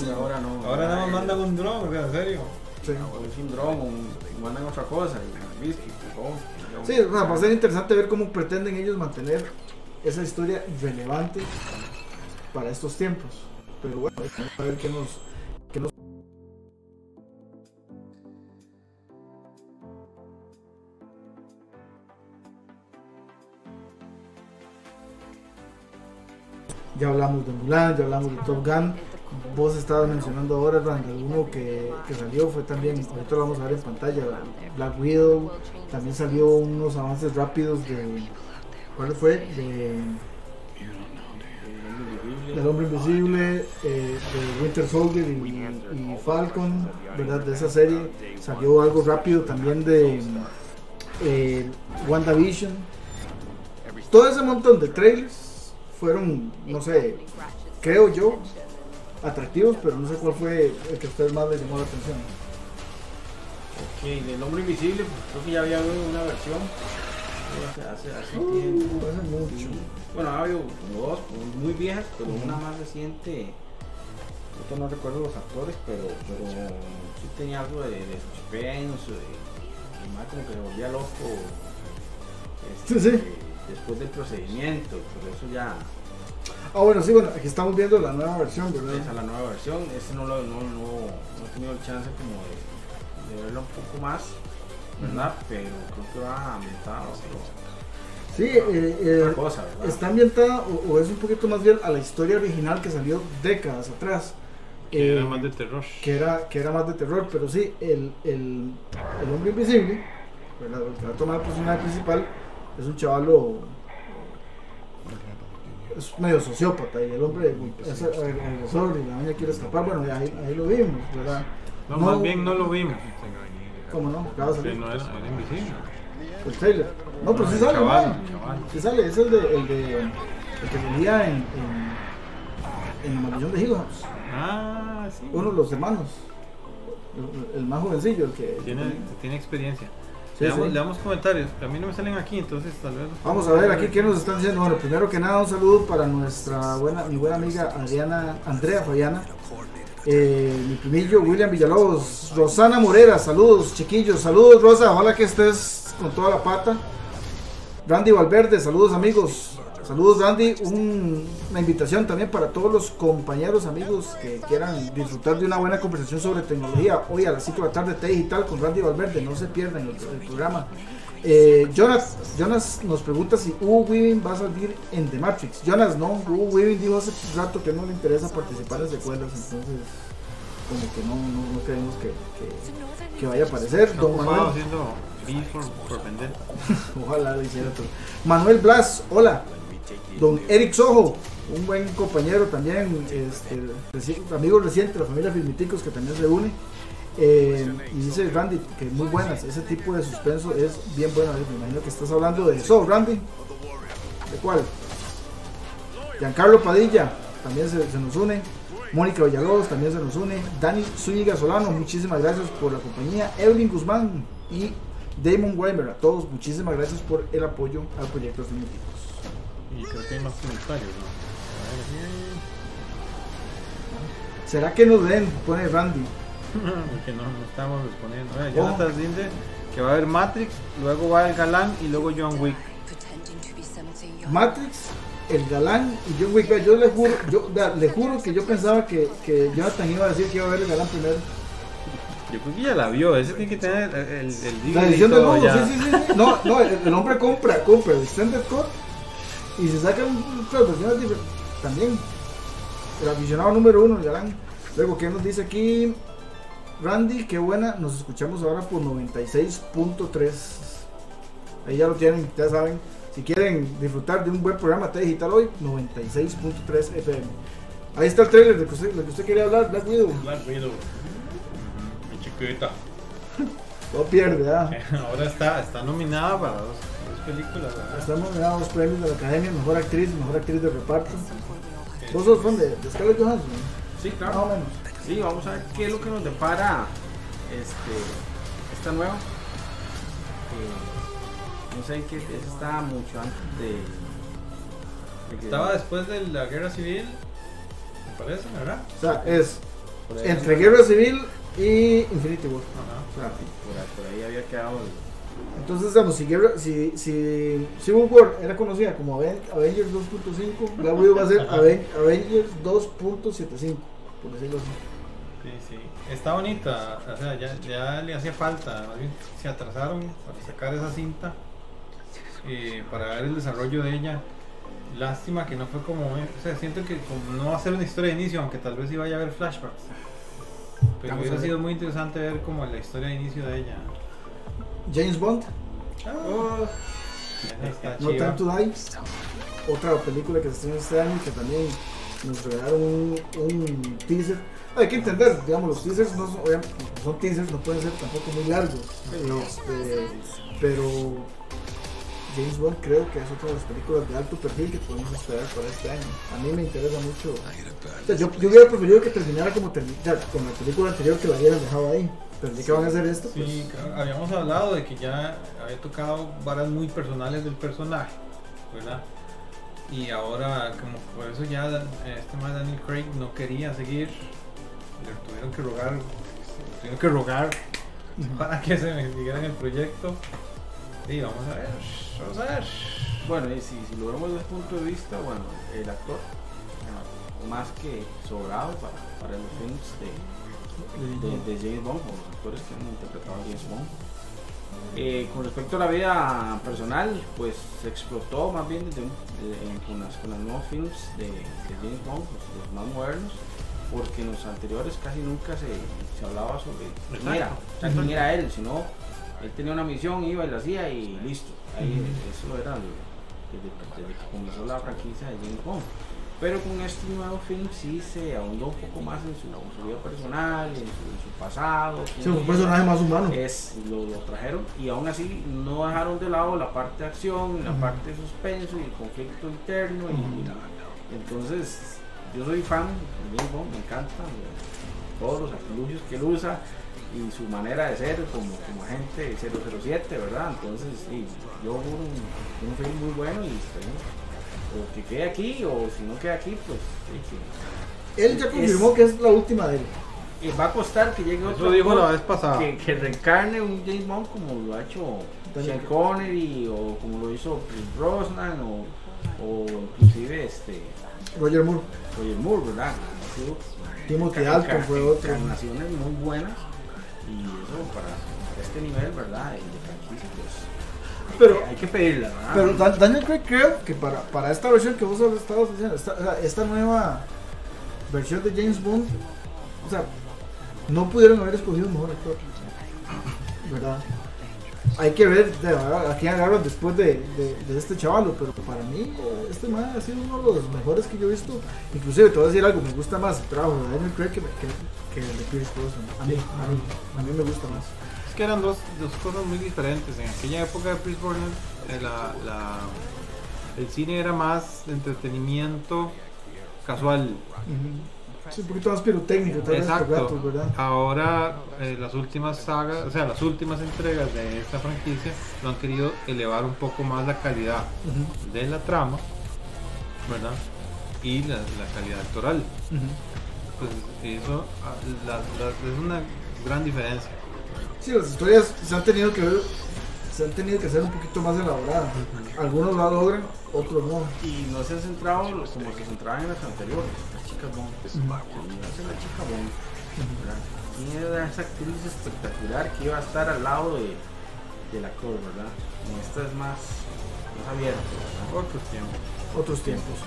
No, ahora no. Ahora nada más mandan un dron, o sea, en serio. Sí. O es un dron, o un- mandan otra cosa, y Sí, o va a ser interesante ver cómo pretenden ellos mantener esa historia relevante para estos tiempos. Pero bueno, vamos a ver qué nos... Ya hablamos de Mulan, ya hablamos de Top Gun. Vos estabas mencionando ahora, Rand, uno que, que salió fue también, ahorita lo vamos a ver en pantalla, Black Widow. También salió unos avances rápidos de. ¿Cuál fue? De. El Hombre Invisible, eh, de Winter Soldier y, y Falcon, ¿verdad? De esa serie salió algo rápido también de eh, WandaVision. Todo ese montón de trailers fueron, no sé, creo yo, atractivos, pero no sé cuál fue el que a ustedes más les llamó la atención. Ok, del hombre invisible, pues creo que ya había habido una versión. Hace, hace, hace Uh, tiempo. hace mucho. Bueno, ha habido como dos, como muy viejas, pero una más reciente. Ahorita no recuerdo los actores, pero, pero sí tenía algo de, de suspenso, de, y más como que se volvía loco. este, Sí, sí. Después del procedimiento, por eso ya Ah, bueno, sí, bueno, aquí estamos viendo la nueva versión, esa ¿verdad? es la nueva versión. Este no lo no, no, no he tenido el chance como de, de verlo un poco más, ¿verdad? Pero creo que va ambientado Sí, eh, eh, otra cosa, ¿verdad? está ambientada o, o es un poquito más bien a la historia original que salió décadas atrás. Que Eh, era más de terror. que era, que era más de terror, pero sí, el, el, el hombre invisible, ¿verdad? el que va a tomar el personaje principal, es un chavalo, es medio sociópata, y el hombre es ag- agresor y la niña quiere escapar, bueno, y ahí, ahí lo vimos, ¿verdad? No, no- más bien no lo vimos. ¿Cómo no? Acaba de salir no era, era invisible. el trailer. No, pero sí el sale, chaval, el. Sí sale, es el de, el de, el que salía en, en, en la maldición de House, Ah, sí. uno de los hermanos, el, el más jovencillo, el que... Tiene, tiene experiencia. Sí, le, damos, sí. le damos comentarios. A mí no me salen aquí, entonces tal vez. Vamos a ver aquí qué nos están diciendo. Bueno, primero que nada un saludo para nuestra buena, mi buena amiga Adriana, Andrea Fayana, eh, mi primillo William Villalobos, Rosana Morera, saludos chiquillos, saludos Rosa, ojalá que estés con toda la pata. Randy Valverde, saludos amigos, saludos Randy, Un- una invitación también para todos los compañeros amigos que quieran disfrutar de una buena conversación sobre tecnología hoy a las 5 de la tarde, T Digital con Randy Valverde, no se pierdan el, el programa. Eh, Jonas, Jonas nos pregunta si Hugo Weaving va a salir en The Matrix. Jonas, no, Hugo Weaving dijo hace rato que no le interesa participar en secuelas, entonces como que no, no, no creemos que, que- que vaya a aparecer. Está Don Manuel, por, por vender. ojalá lo hiciera todo. Manuel Blas, hola. Don Eric Sojo, un buen compañero también, este, amigo reciente de la familia Filmiticos que también se une. Eh, y dice Randy que muy buenas, ese tipo de suspenso es bien bueno. Me imagino que estás hablando de eso, Randy. ¿De cuál? Giancarlo Padilla también se, se nos une. Mónica Villalobos también se nos une. Dani Zúñiga Solano, muchísimas gracias por la compañía. Evelyn Guzmán y Damon Weimer, a todos, muchísimas gracias por el apoyo al proyecto Filmiticos. Y creo que hay más comentarios, ¿no? ¿Será que nos den? Pone Randy. A ver, Porque no, no estamos respondiendo. Eh, Oh. Jonathan dice que va a haber Matrix, luego va el Galán y luego John Wick. Matrix, el galán y John Wick. Yo le juro, yo le juro que yo pensaba que, que Jonathan iba a decir que iba a ver el galán primero. Yo creo que ya la vio, ese tiene que tener el, el, el La edición del mundo, sí, sí, sí, sí. No, no, el, el hombre compra, compra el Standard Cut y se saca un otras versiones diferentes. También. El aficionado número uno, el galán. Luego, ¿qué nos dice aquí? Randy, qué buena. Nos escuchamos ahora por 96.3. Ahí ya lo tienen, ya saben. Si quieren disfrutar de un buen programa T digital hoy, 96.3 FM. Ahí está el trailer de que usted, lo que usted quería hablar, Black Widow. Black Widow. Mi chiquita. No pierde, ¿ah? Ahora está, está nominada para dos películas, ¿verdad? Estamos nominados dos premios de la Academia, Mejor Actriz y Mejor Actriz de Reparto. ¿Vos sos fan de, de Scarlett Johansson? Sí, Más claro. o menos. Sí, vamos a ver qué es lo que nos depara este, esta nueva. Eh, no sé esa está mucho antes de. de que- Estaba después de la guerra civil, me parece, ¿verdad? O sea, es entre Guerra Civil y Infinity War. Ajá. O sea, Por ahí, por ahí había quedado. el- entonces, digamos, si, Guerra, si, si Civil War era conocida como Aven- Avengers 2.5, Black Widow va a ser Aven- Avengers 2.75, por decirlo así. Sí, sí. Está bonita, o sea, ya, ya le hacía falta, más bien se atrasaron para sacar esa cinta, eh, para ver el desarrollo de ella. Lástima que no fue como, eh, o sea, siento que como no va a ser una historia de inicio, aunque tal vez sí vaya a haber flashbacks. Pero Vamos hubiera sido muy interesante ver como la historia de inicio de ella. James Bond, Ah, está No. Time to Die, otra película que se estrena este año que también nos regalaron un, un teaser. Hay que entender, digamos, los teasers no son, son teasers, no pueden ser tampoco muy largos. Este, pero James Bond creo que es otra de las películas de alto perfil que podemos esperar para este año. A mí me interesa mucho. O sea, yo, yo hubiera preferido que terminara como termi- ya, con la película anterior que la hubieran dejado ahí. Pero ya que van a hacer esto, pues. Sí, habíamos hablado de que ya había tocado varas muy personales del personaje, ¿verdad? Y ahora, como por eso ya este más Daniel Craig no quería seguir, le tuvieron que rogar, tuvieron que rogar para que se siguiera en el proyecto. Y vamos a ver, vamos a ver. Bueno, y si, si lo vemos desde el punto de vista, bueno, el actor, más que sobrado para, para los films de, de, de James Bond, o los actores que han interpretado a James Bond. Eh, con respecto a la vida personal, pues se explotó más bien desde en- con, las, con los nuevos films de, de James Bond, los, los más modernos, porque en los anteriores casi nunca se, se hablaba sobre quién era, o sea, quién era él, sino él tenía una misión, iba y la hacía y listo. Ahí, Eso era desde, desde que comenzó la franquicia de James Bond. Pero con este nuevo film sí se ahondó un poco más en su, en su vida personal, en su, en su pasado. Sí, un personaje más humano. Es, lo, lo trajeron y aún así no dejaron de lado la parte de acción, la parte de suspenso y el conflicto interno. y- entonces, yo soy fan Bond, me encanta todos los artilugios que él usa y su manera de ser como, como agente 007, ¿verdad? Entonces, sí, yo un, un film muy bueno y esperemos o que quede aquí o si no queda aquí, pues sí, Él ya confirmó que es la última de él. y va a costar que llegue otro Eso dijo la vez pasada. que, que reencarne un James Bond como lo ha hecho Sean Connery o como lo hizo Pierce Brosnan o, o inclusive este Roger Moore. Roger Moore, ¿verdad? Sido Timothy enca- fue otro. encarnaciones muy buenas y eso para este nivel, ¿verdad? De de franquicia, pues Pero, hay que pedirla, ¿verdad? pero Dan- Daniel Craig creo que para, para esta versión que vos estabas diciendo, esta, o sea, esta nueva versión de James Bond, o sea, no pudieron haber escogido un mejor actor. ¿Verdad? Hay que ver a quién agarran después de, de, de este chavalo, pero para mí este man ha sido uno de los mejores que yo he visto. Inclusive te voy a decir algo, me gusta más el trabajo de Daniel Craig que, que, que el de Pierce Brosnan. A mí, a mí, a mí me gusta más. Que eran dos, dos cosas muy diferentes. En aquella época de Pierce Brosnan, eh, la, la- el cine era más de entretenimiento casual. Sí, un poquito más pirotécnico, tal vez Exacto. Ahora eh, las últimas sagas, o sea, las últimas entregas de esta franquicia lo han querido elevar un poco más la calidad de la trama, ¿verdad? Y la, la calidad actoral. Pues eso ah, la- la- es una gran diferencia. Sí, las historias se han tenido que ver, se han tenido que hacer un poquito más elaboradas. Algunos lo logran, otros no. y no se han centrado como se centraban en las anteriores, las chicas Bond. Hace la chica Bond. esa actriz espectacular que iba a estar al lado de, del actor, ¿verdad? Y esta es más, más abierta. Otros tiempos. Otros tiempos.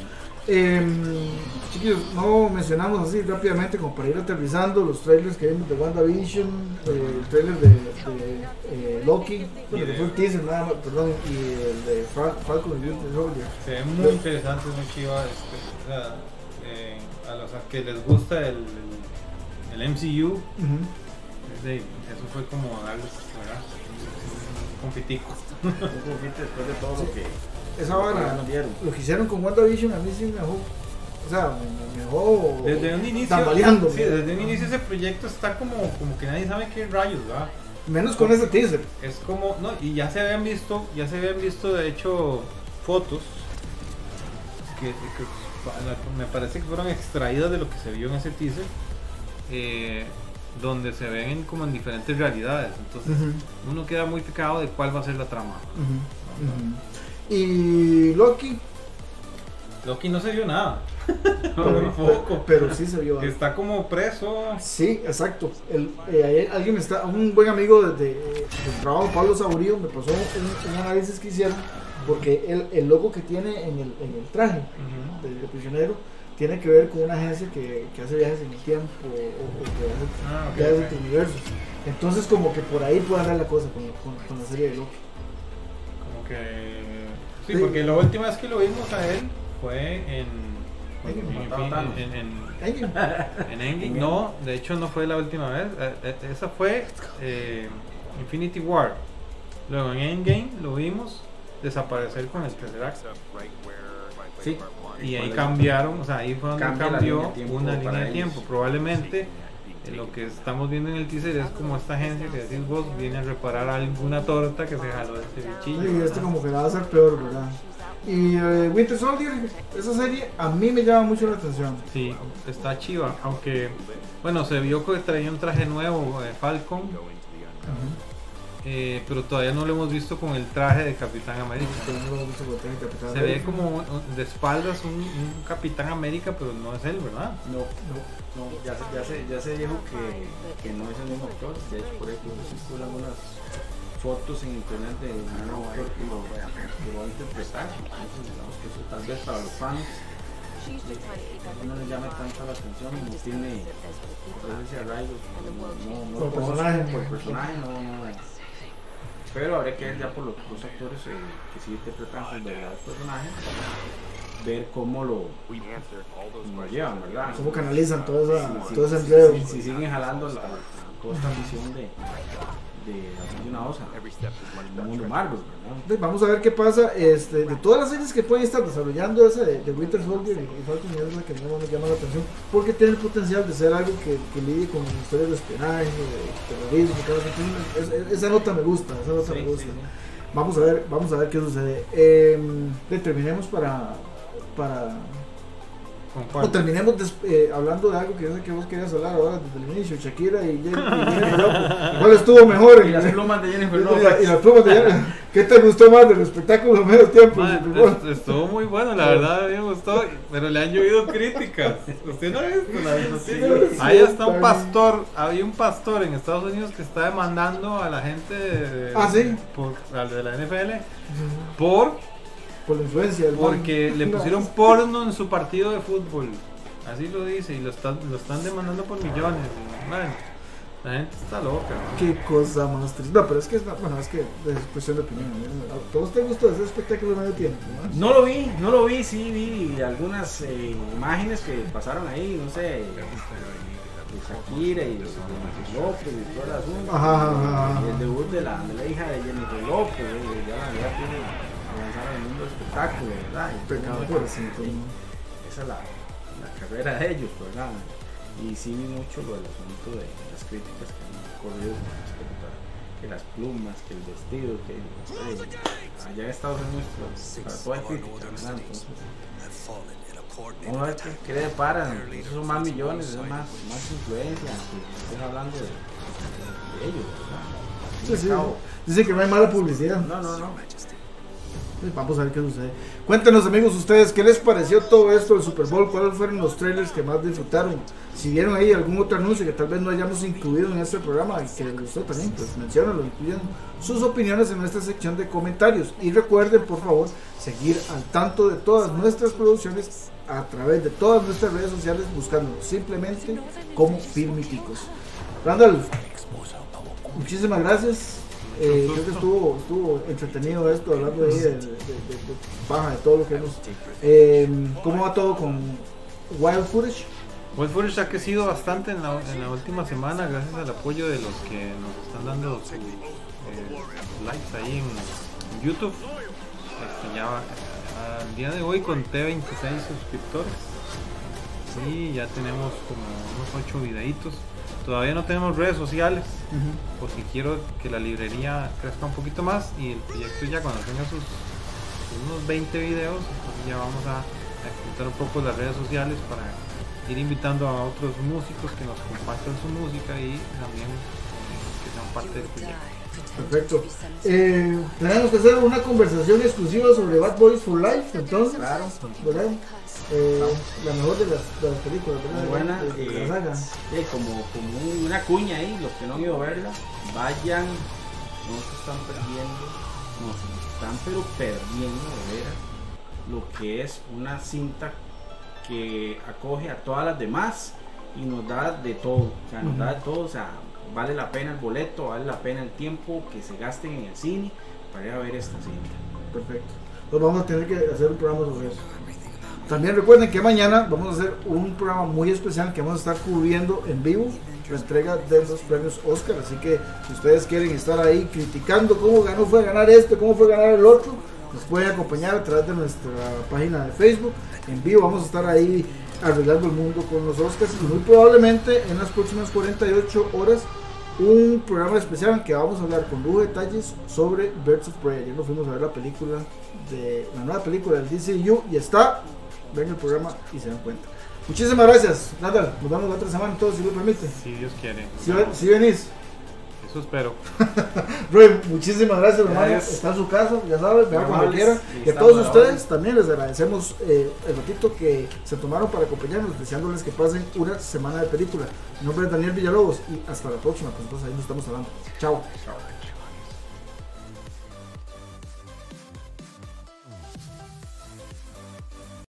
Em, chiquillos, no mencionamos así rápidamente como para ir aterrizando los trailers que vimos de WandaVision, eh, el trailer de, de, eh, Loki, que fue un teaser nada más, perdón, y el de Fal- Falcon y Winter Soldier. Se ve muy interesante, muy chiva. este, o sea, eh, a los que les gusta el, el, el MCU, de- eso fue como darles ¿verdad? un confitico. Un poquito después de todo lo que Esa vara, lo que hicieron con WandaVision a mí sí me dejó, o sea, me, me dejó Desde un inicio, tambaleando. sí, desde un inicio ese proyecto está como, como que nadie sabe qué rayos, ¿verdad? Menos con ese teaser. Es como, no, y ya se habían visto, ya se habían visto de hecho fotos que, me parece que fueron extraídas de lo que se vio en ese teaser, eh, donde se ven como en diferentes realidades. Entonces uno queda muy picado de cuál va a ser la trama. Ujú. Y Loki, Loki no se vio nada, pero, poco. pero sí se vio algo. Está como preso. Sí, exacto. El, eh, alguien me está, un buen amigo de, de- del trabajo, Pablo Saborío, me pasó un, un análisis que hicieron porque el, el logo que tiene en el, en el traje del prisionero tiene que ver con una agencia que, que hace viajes en el tiempo o, o que hace Ah, ok, viajes ok. entre universos. Entonces como que por ahí puede andar la cosa con, con- con la serie de Loki. Como que. Sí, Sí. porque la última vez que lo vimos a él fue en. En, en, Endgame. en Endgame, no, de hecho no fue la última vez. eh, eh, esa fue eh, Infinity War. Luego en Endgame lo vimos desaparecer con el tercer acto. Sí. Y ahí cambiaron, o sea, ahí fue donde Cambia cambió línea una línea de tiempo. Probablemente lo que estamos viendo en el teaser es como esta agencia que decís vos viene a reparar alguna torta que se jaló de este bichillo. Sí, este como que la va a hacer peor, ¿verdad? Y eh, Winter Soldier, esa serie a mí me llama mucho la atención. Sí, está chiva, aunque bueno, se vio que traía un traje nuevo, eh, Falcon, eh, pero todavía no lo hemos visto con el traje de Capitán América. No lo hemos visto con el traje de Capitán Se ve como de espaldas un, un Capitán América, pero no es él, ¿verdad? No, no, no, ya se, ya se, ya se dijo que, que no es el mismo actor. De hecho, por ejemplo, circulan algunas fotos en internet de un actor que lo, que va a interpretar. Entonces, digamos que eso tal vez para los fans no les llame tanto la atención, no tiene presencia arraigo, no, no, no Por personaje. por personaje, no, no. Pero habría que ver ya por los dos actores eh, que sí interpretan sus verdaderos personajes, ver cómo lo, cómo lo llevan, ¿verdad? ¿Cómo canalizan todo, esa, Sí, sí, todo ese sí, empleo? sí, sí, siguen jalando la, toda esta visión de, de aficionados al mundo Marvel, ¿verdad? Vamos a ver qué pasa. Este, de todas las series que pueden estar desarrollando esa de, de Winter Soldier y Falcon es la que más me llama la atención porque tiene el potencial de ser algo que, que lidie con historias de espionaje, de terrorismo, todo eso. Entonces, es- es- esa nota me gusta, esa nota Sí, me sí, gusta. sí. Vamos a ver, vamos a ver qué sucede. Eh, terminemos para para ¿Con o terminemos des- eh, hablando de algo que yo sé que vos querías hablar ahora desde el inicio, Shakira y Jennifer y Jennifer Lopez. ¿Cuál estuvo mejor? Y las plumas de Jennifer y, la- Lopez. y las plumas de Jennifer. ¿Qué te gustó más del espectáculo medio tiempo? Man, estuvo muy bueno, la verdad, a mí me gustó, pero le han llovido críticas. ¿Usted no ha visto? Sí, Ahí está un pastor, había un pastor en Estados Unidos que está demandando a la gente de, Ah, ¿sí? por, al de la NFL por Por la influencia del man. porque le pusieron porno en su partido de fútbol. Así lo dice y lo están, lo están demandando por millones. man, la gente está loca. Qué cosa más triste. No, pero es que es, bueno, es que es cuestión de opinión. ¿A todos te gustó ese espectáculo de medio tiempo? ¿no? No lo vi, no lo vi, sí vi algunas eh, imágenes que pasaron ahí, no sé, de Shakira y de Jennifer López y todo el asunto. Ajá, ajá, ajá. Y el debut de la, de la hija de Jennifer López, eh, ya la verdad tiene el mundo del espectáculo, ¿verdad? Y Pecado el por. Esa es la, la carrera de ellos, ¿verdad? Y sí vi mucho lo del asunto de las críticas que han corrido con respecto a que las plumas, que el vestido, que eh, allá en Estados Unidos pues, para todo hay crítica, ¿verdad? Entonces, vamos a ver qué, le deparan. Esos son más millones, es más, más influencia que estén hablando de, de ellos, ¿verdad? Sí, sí. Dice que no hay mala publicidad. No, no, no. Pues Vamos a ver qué sucede. Cuéntenos amigos ustedes, ¿qué les pareció todo esto del Super Bowl? ¿Cuáles fueron los trailers que más disfrutaron? Si vieron ahí algún otro anuncio que tal vez no hayamos incluido en este programa y que les gustó también, pues menciónalo, incluyan sus opiniones en nuestra sección de comentarios. Y recuerden, por favor, seguir al tanto de todas nuestras producciones a través de todas nuestras redes sociales, buscándonos simplemente como Filmiticos. Randall, muchísimas gracias. Eh, creo que estuvo, estuvo entretenido esto, hablando de, de, de- baja, de todo lo que hemos. Eh, ¿Cómo va todo con Wild Footage? Wild Footage ha crecido bastante en la, última semana gracias al apoyo de los que nos están dando sus, eh, likes ahí en YouTube. Este, ya al día de hoy conté 26 suscriptores y ya tenemos como unos 8 videitos. Todavía no tenemos redes sociales porque quiero que la librería crezca un poquito más y el proyecto ya cuando tenga sus unos 20 videos, entonces ya vamos a, a explotar un poco las redes sociales para ir invitando a otros músicos que nos compartan su música y también eh, que sean parte del proyecto. Perfecto. Eh, tenemos que hacer una conversación exclusiva sobre Bad Boys for Life, entonces. Claro. ¿Verdad? Eh, la mejor de las, de las películas, ¿verdad? Muy buena. De- de la eh, saga. eh, como como un- una cuña ahí, los que no han ido a verla, vayan, no se están perdiendo, no se están pero perdiendo de veras lo que es una cinta que acoge a todas las demás y nos da de todo, o sea, nos da de todo, o sea, vale la pena el boleto, vale la pena el tiempo que se gasten en el cine para ir a ver esta cinta. Perfecto. Pues vamos a tener que hacer un programa sobre eso. También recuerden que mañana vamos a hacer un programa muy especial que vamos a estar cubriendo en vivo la entrega de los premios Oscar. Así que si ustedes quieren estar ahí criticando cómo ganó, fue ganar este, cómo fue ganar el otro, nos pueden acompañar a través de nuestra página de Facebook. En vivo vamos a estar ahí arreglando el mundo con los Oscars y muy probablemente en las próximas 48 horas un programa especial en que vamos a hablar con lujo detalles sobre Birds of Prey. Ayer nos fuimos a ver la película de la nueva película del DCU y está, ven el programa y se dan cuenta. Muchísimas gracias, Natal. Nos vemos la otra semana, todos si lo permite. Si Dios quiere. Si, si venís. Eso espero. Roy, muchísimas gracias, hermano. Gracias. Está en su casa, ya sabes, vea cuando quiera. y a todos ustedes también les agradecemos eh, el ratito que se tomaron para acompañarnos, deseándoles que pasen una semana de película. Mi nombre es Daniel Villalobos y hasta la próxima, pues entonces ahí nos estamos hablando. Chao. Chao.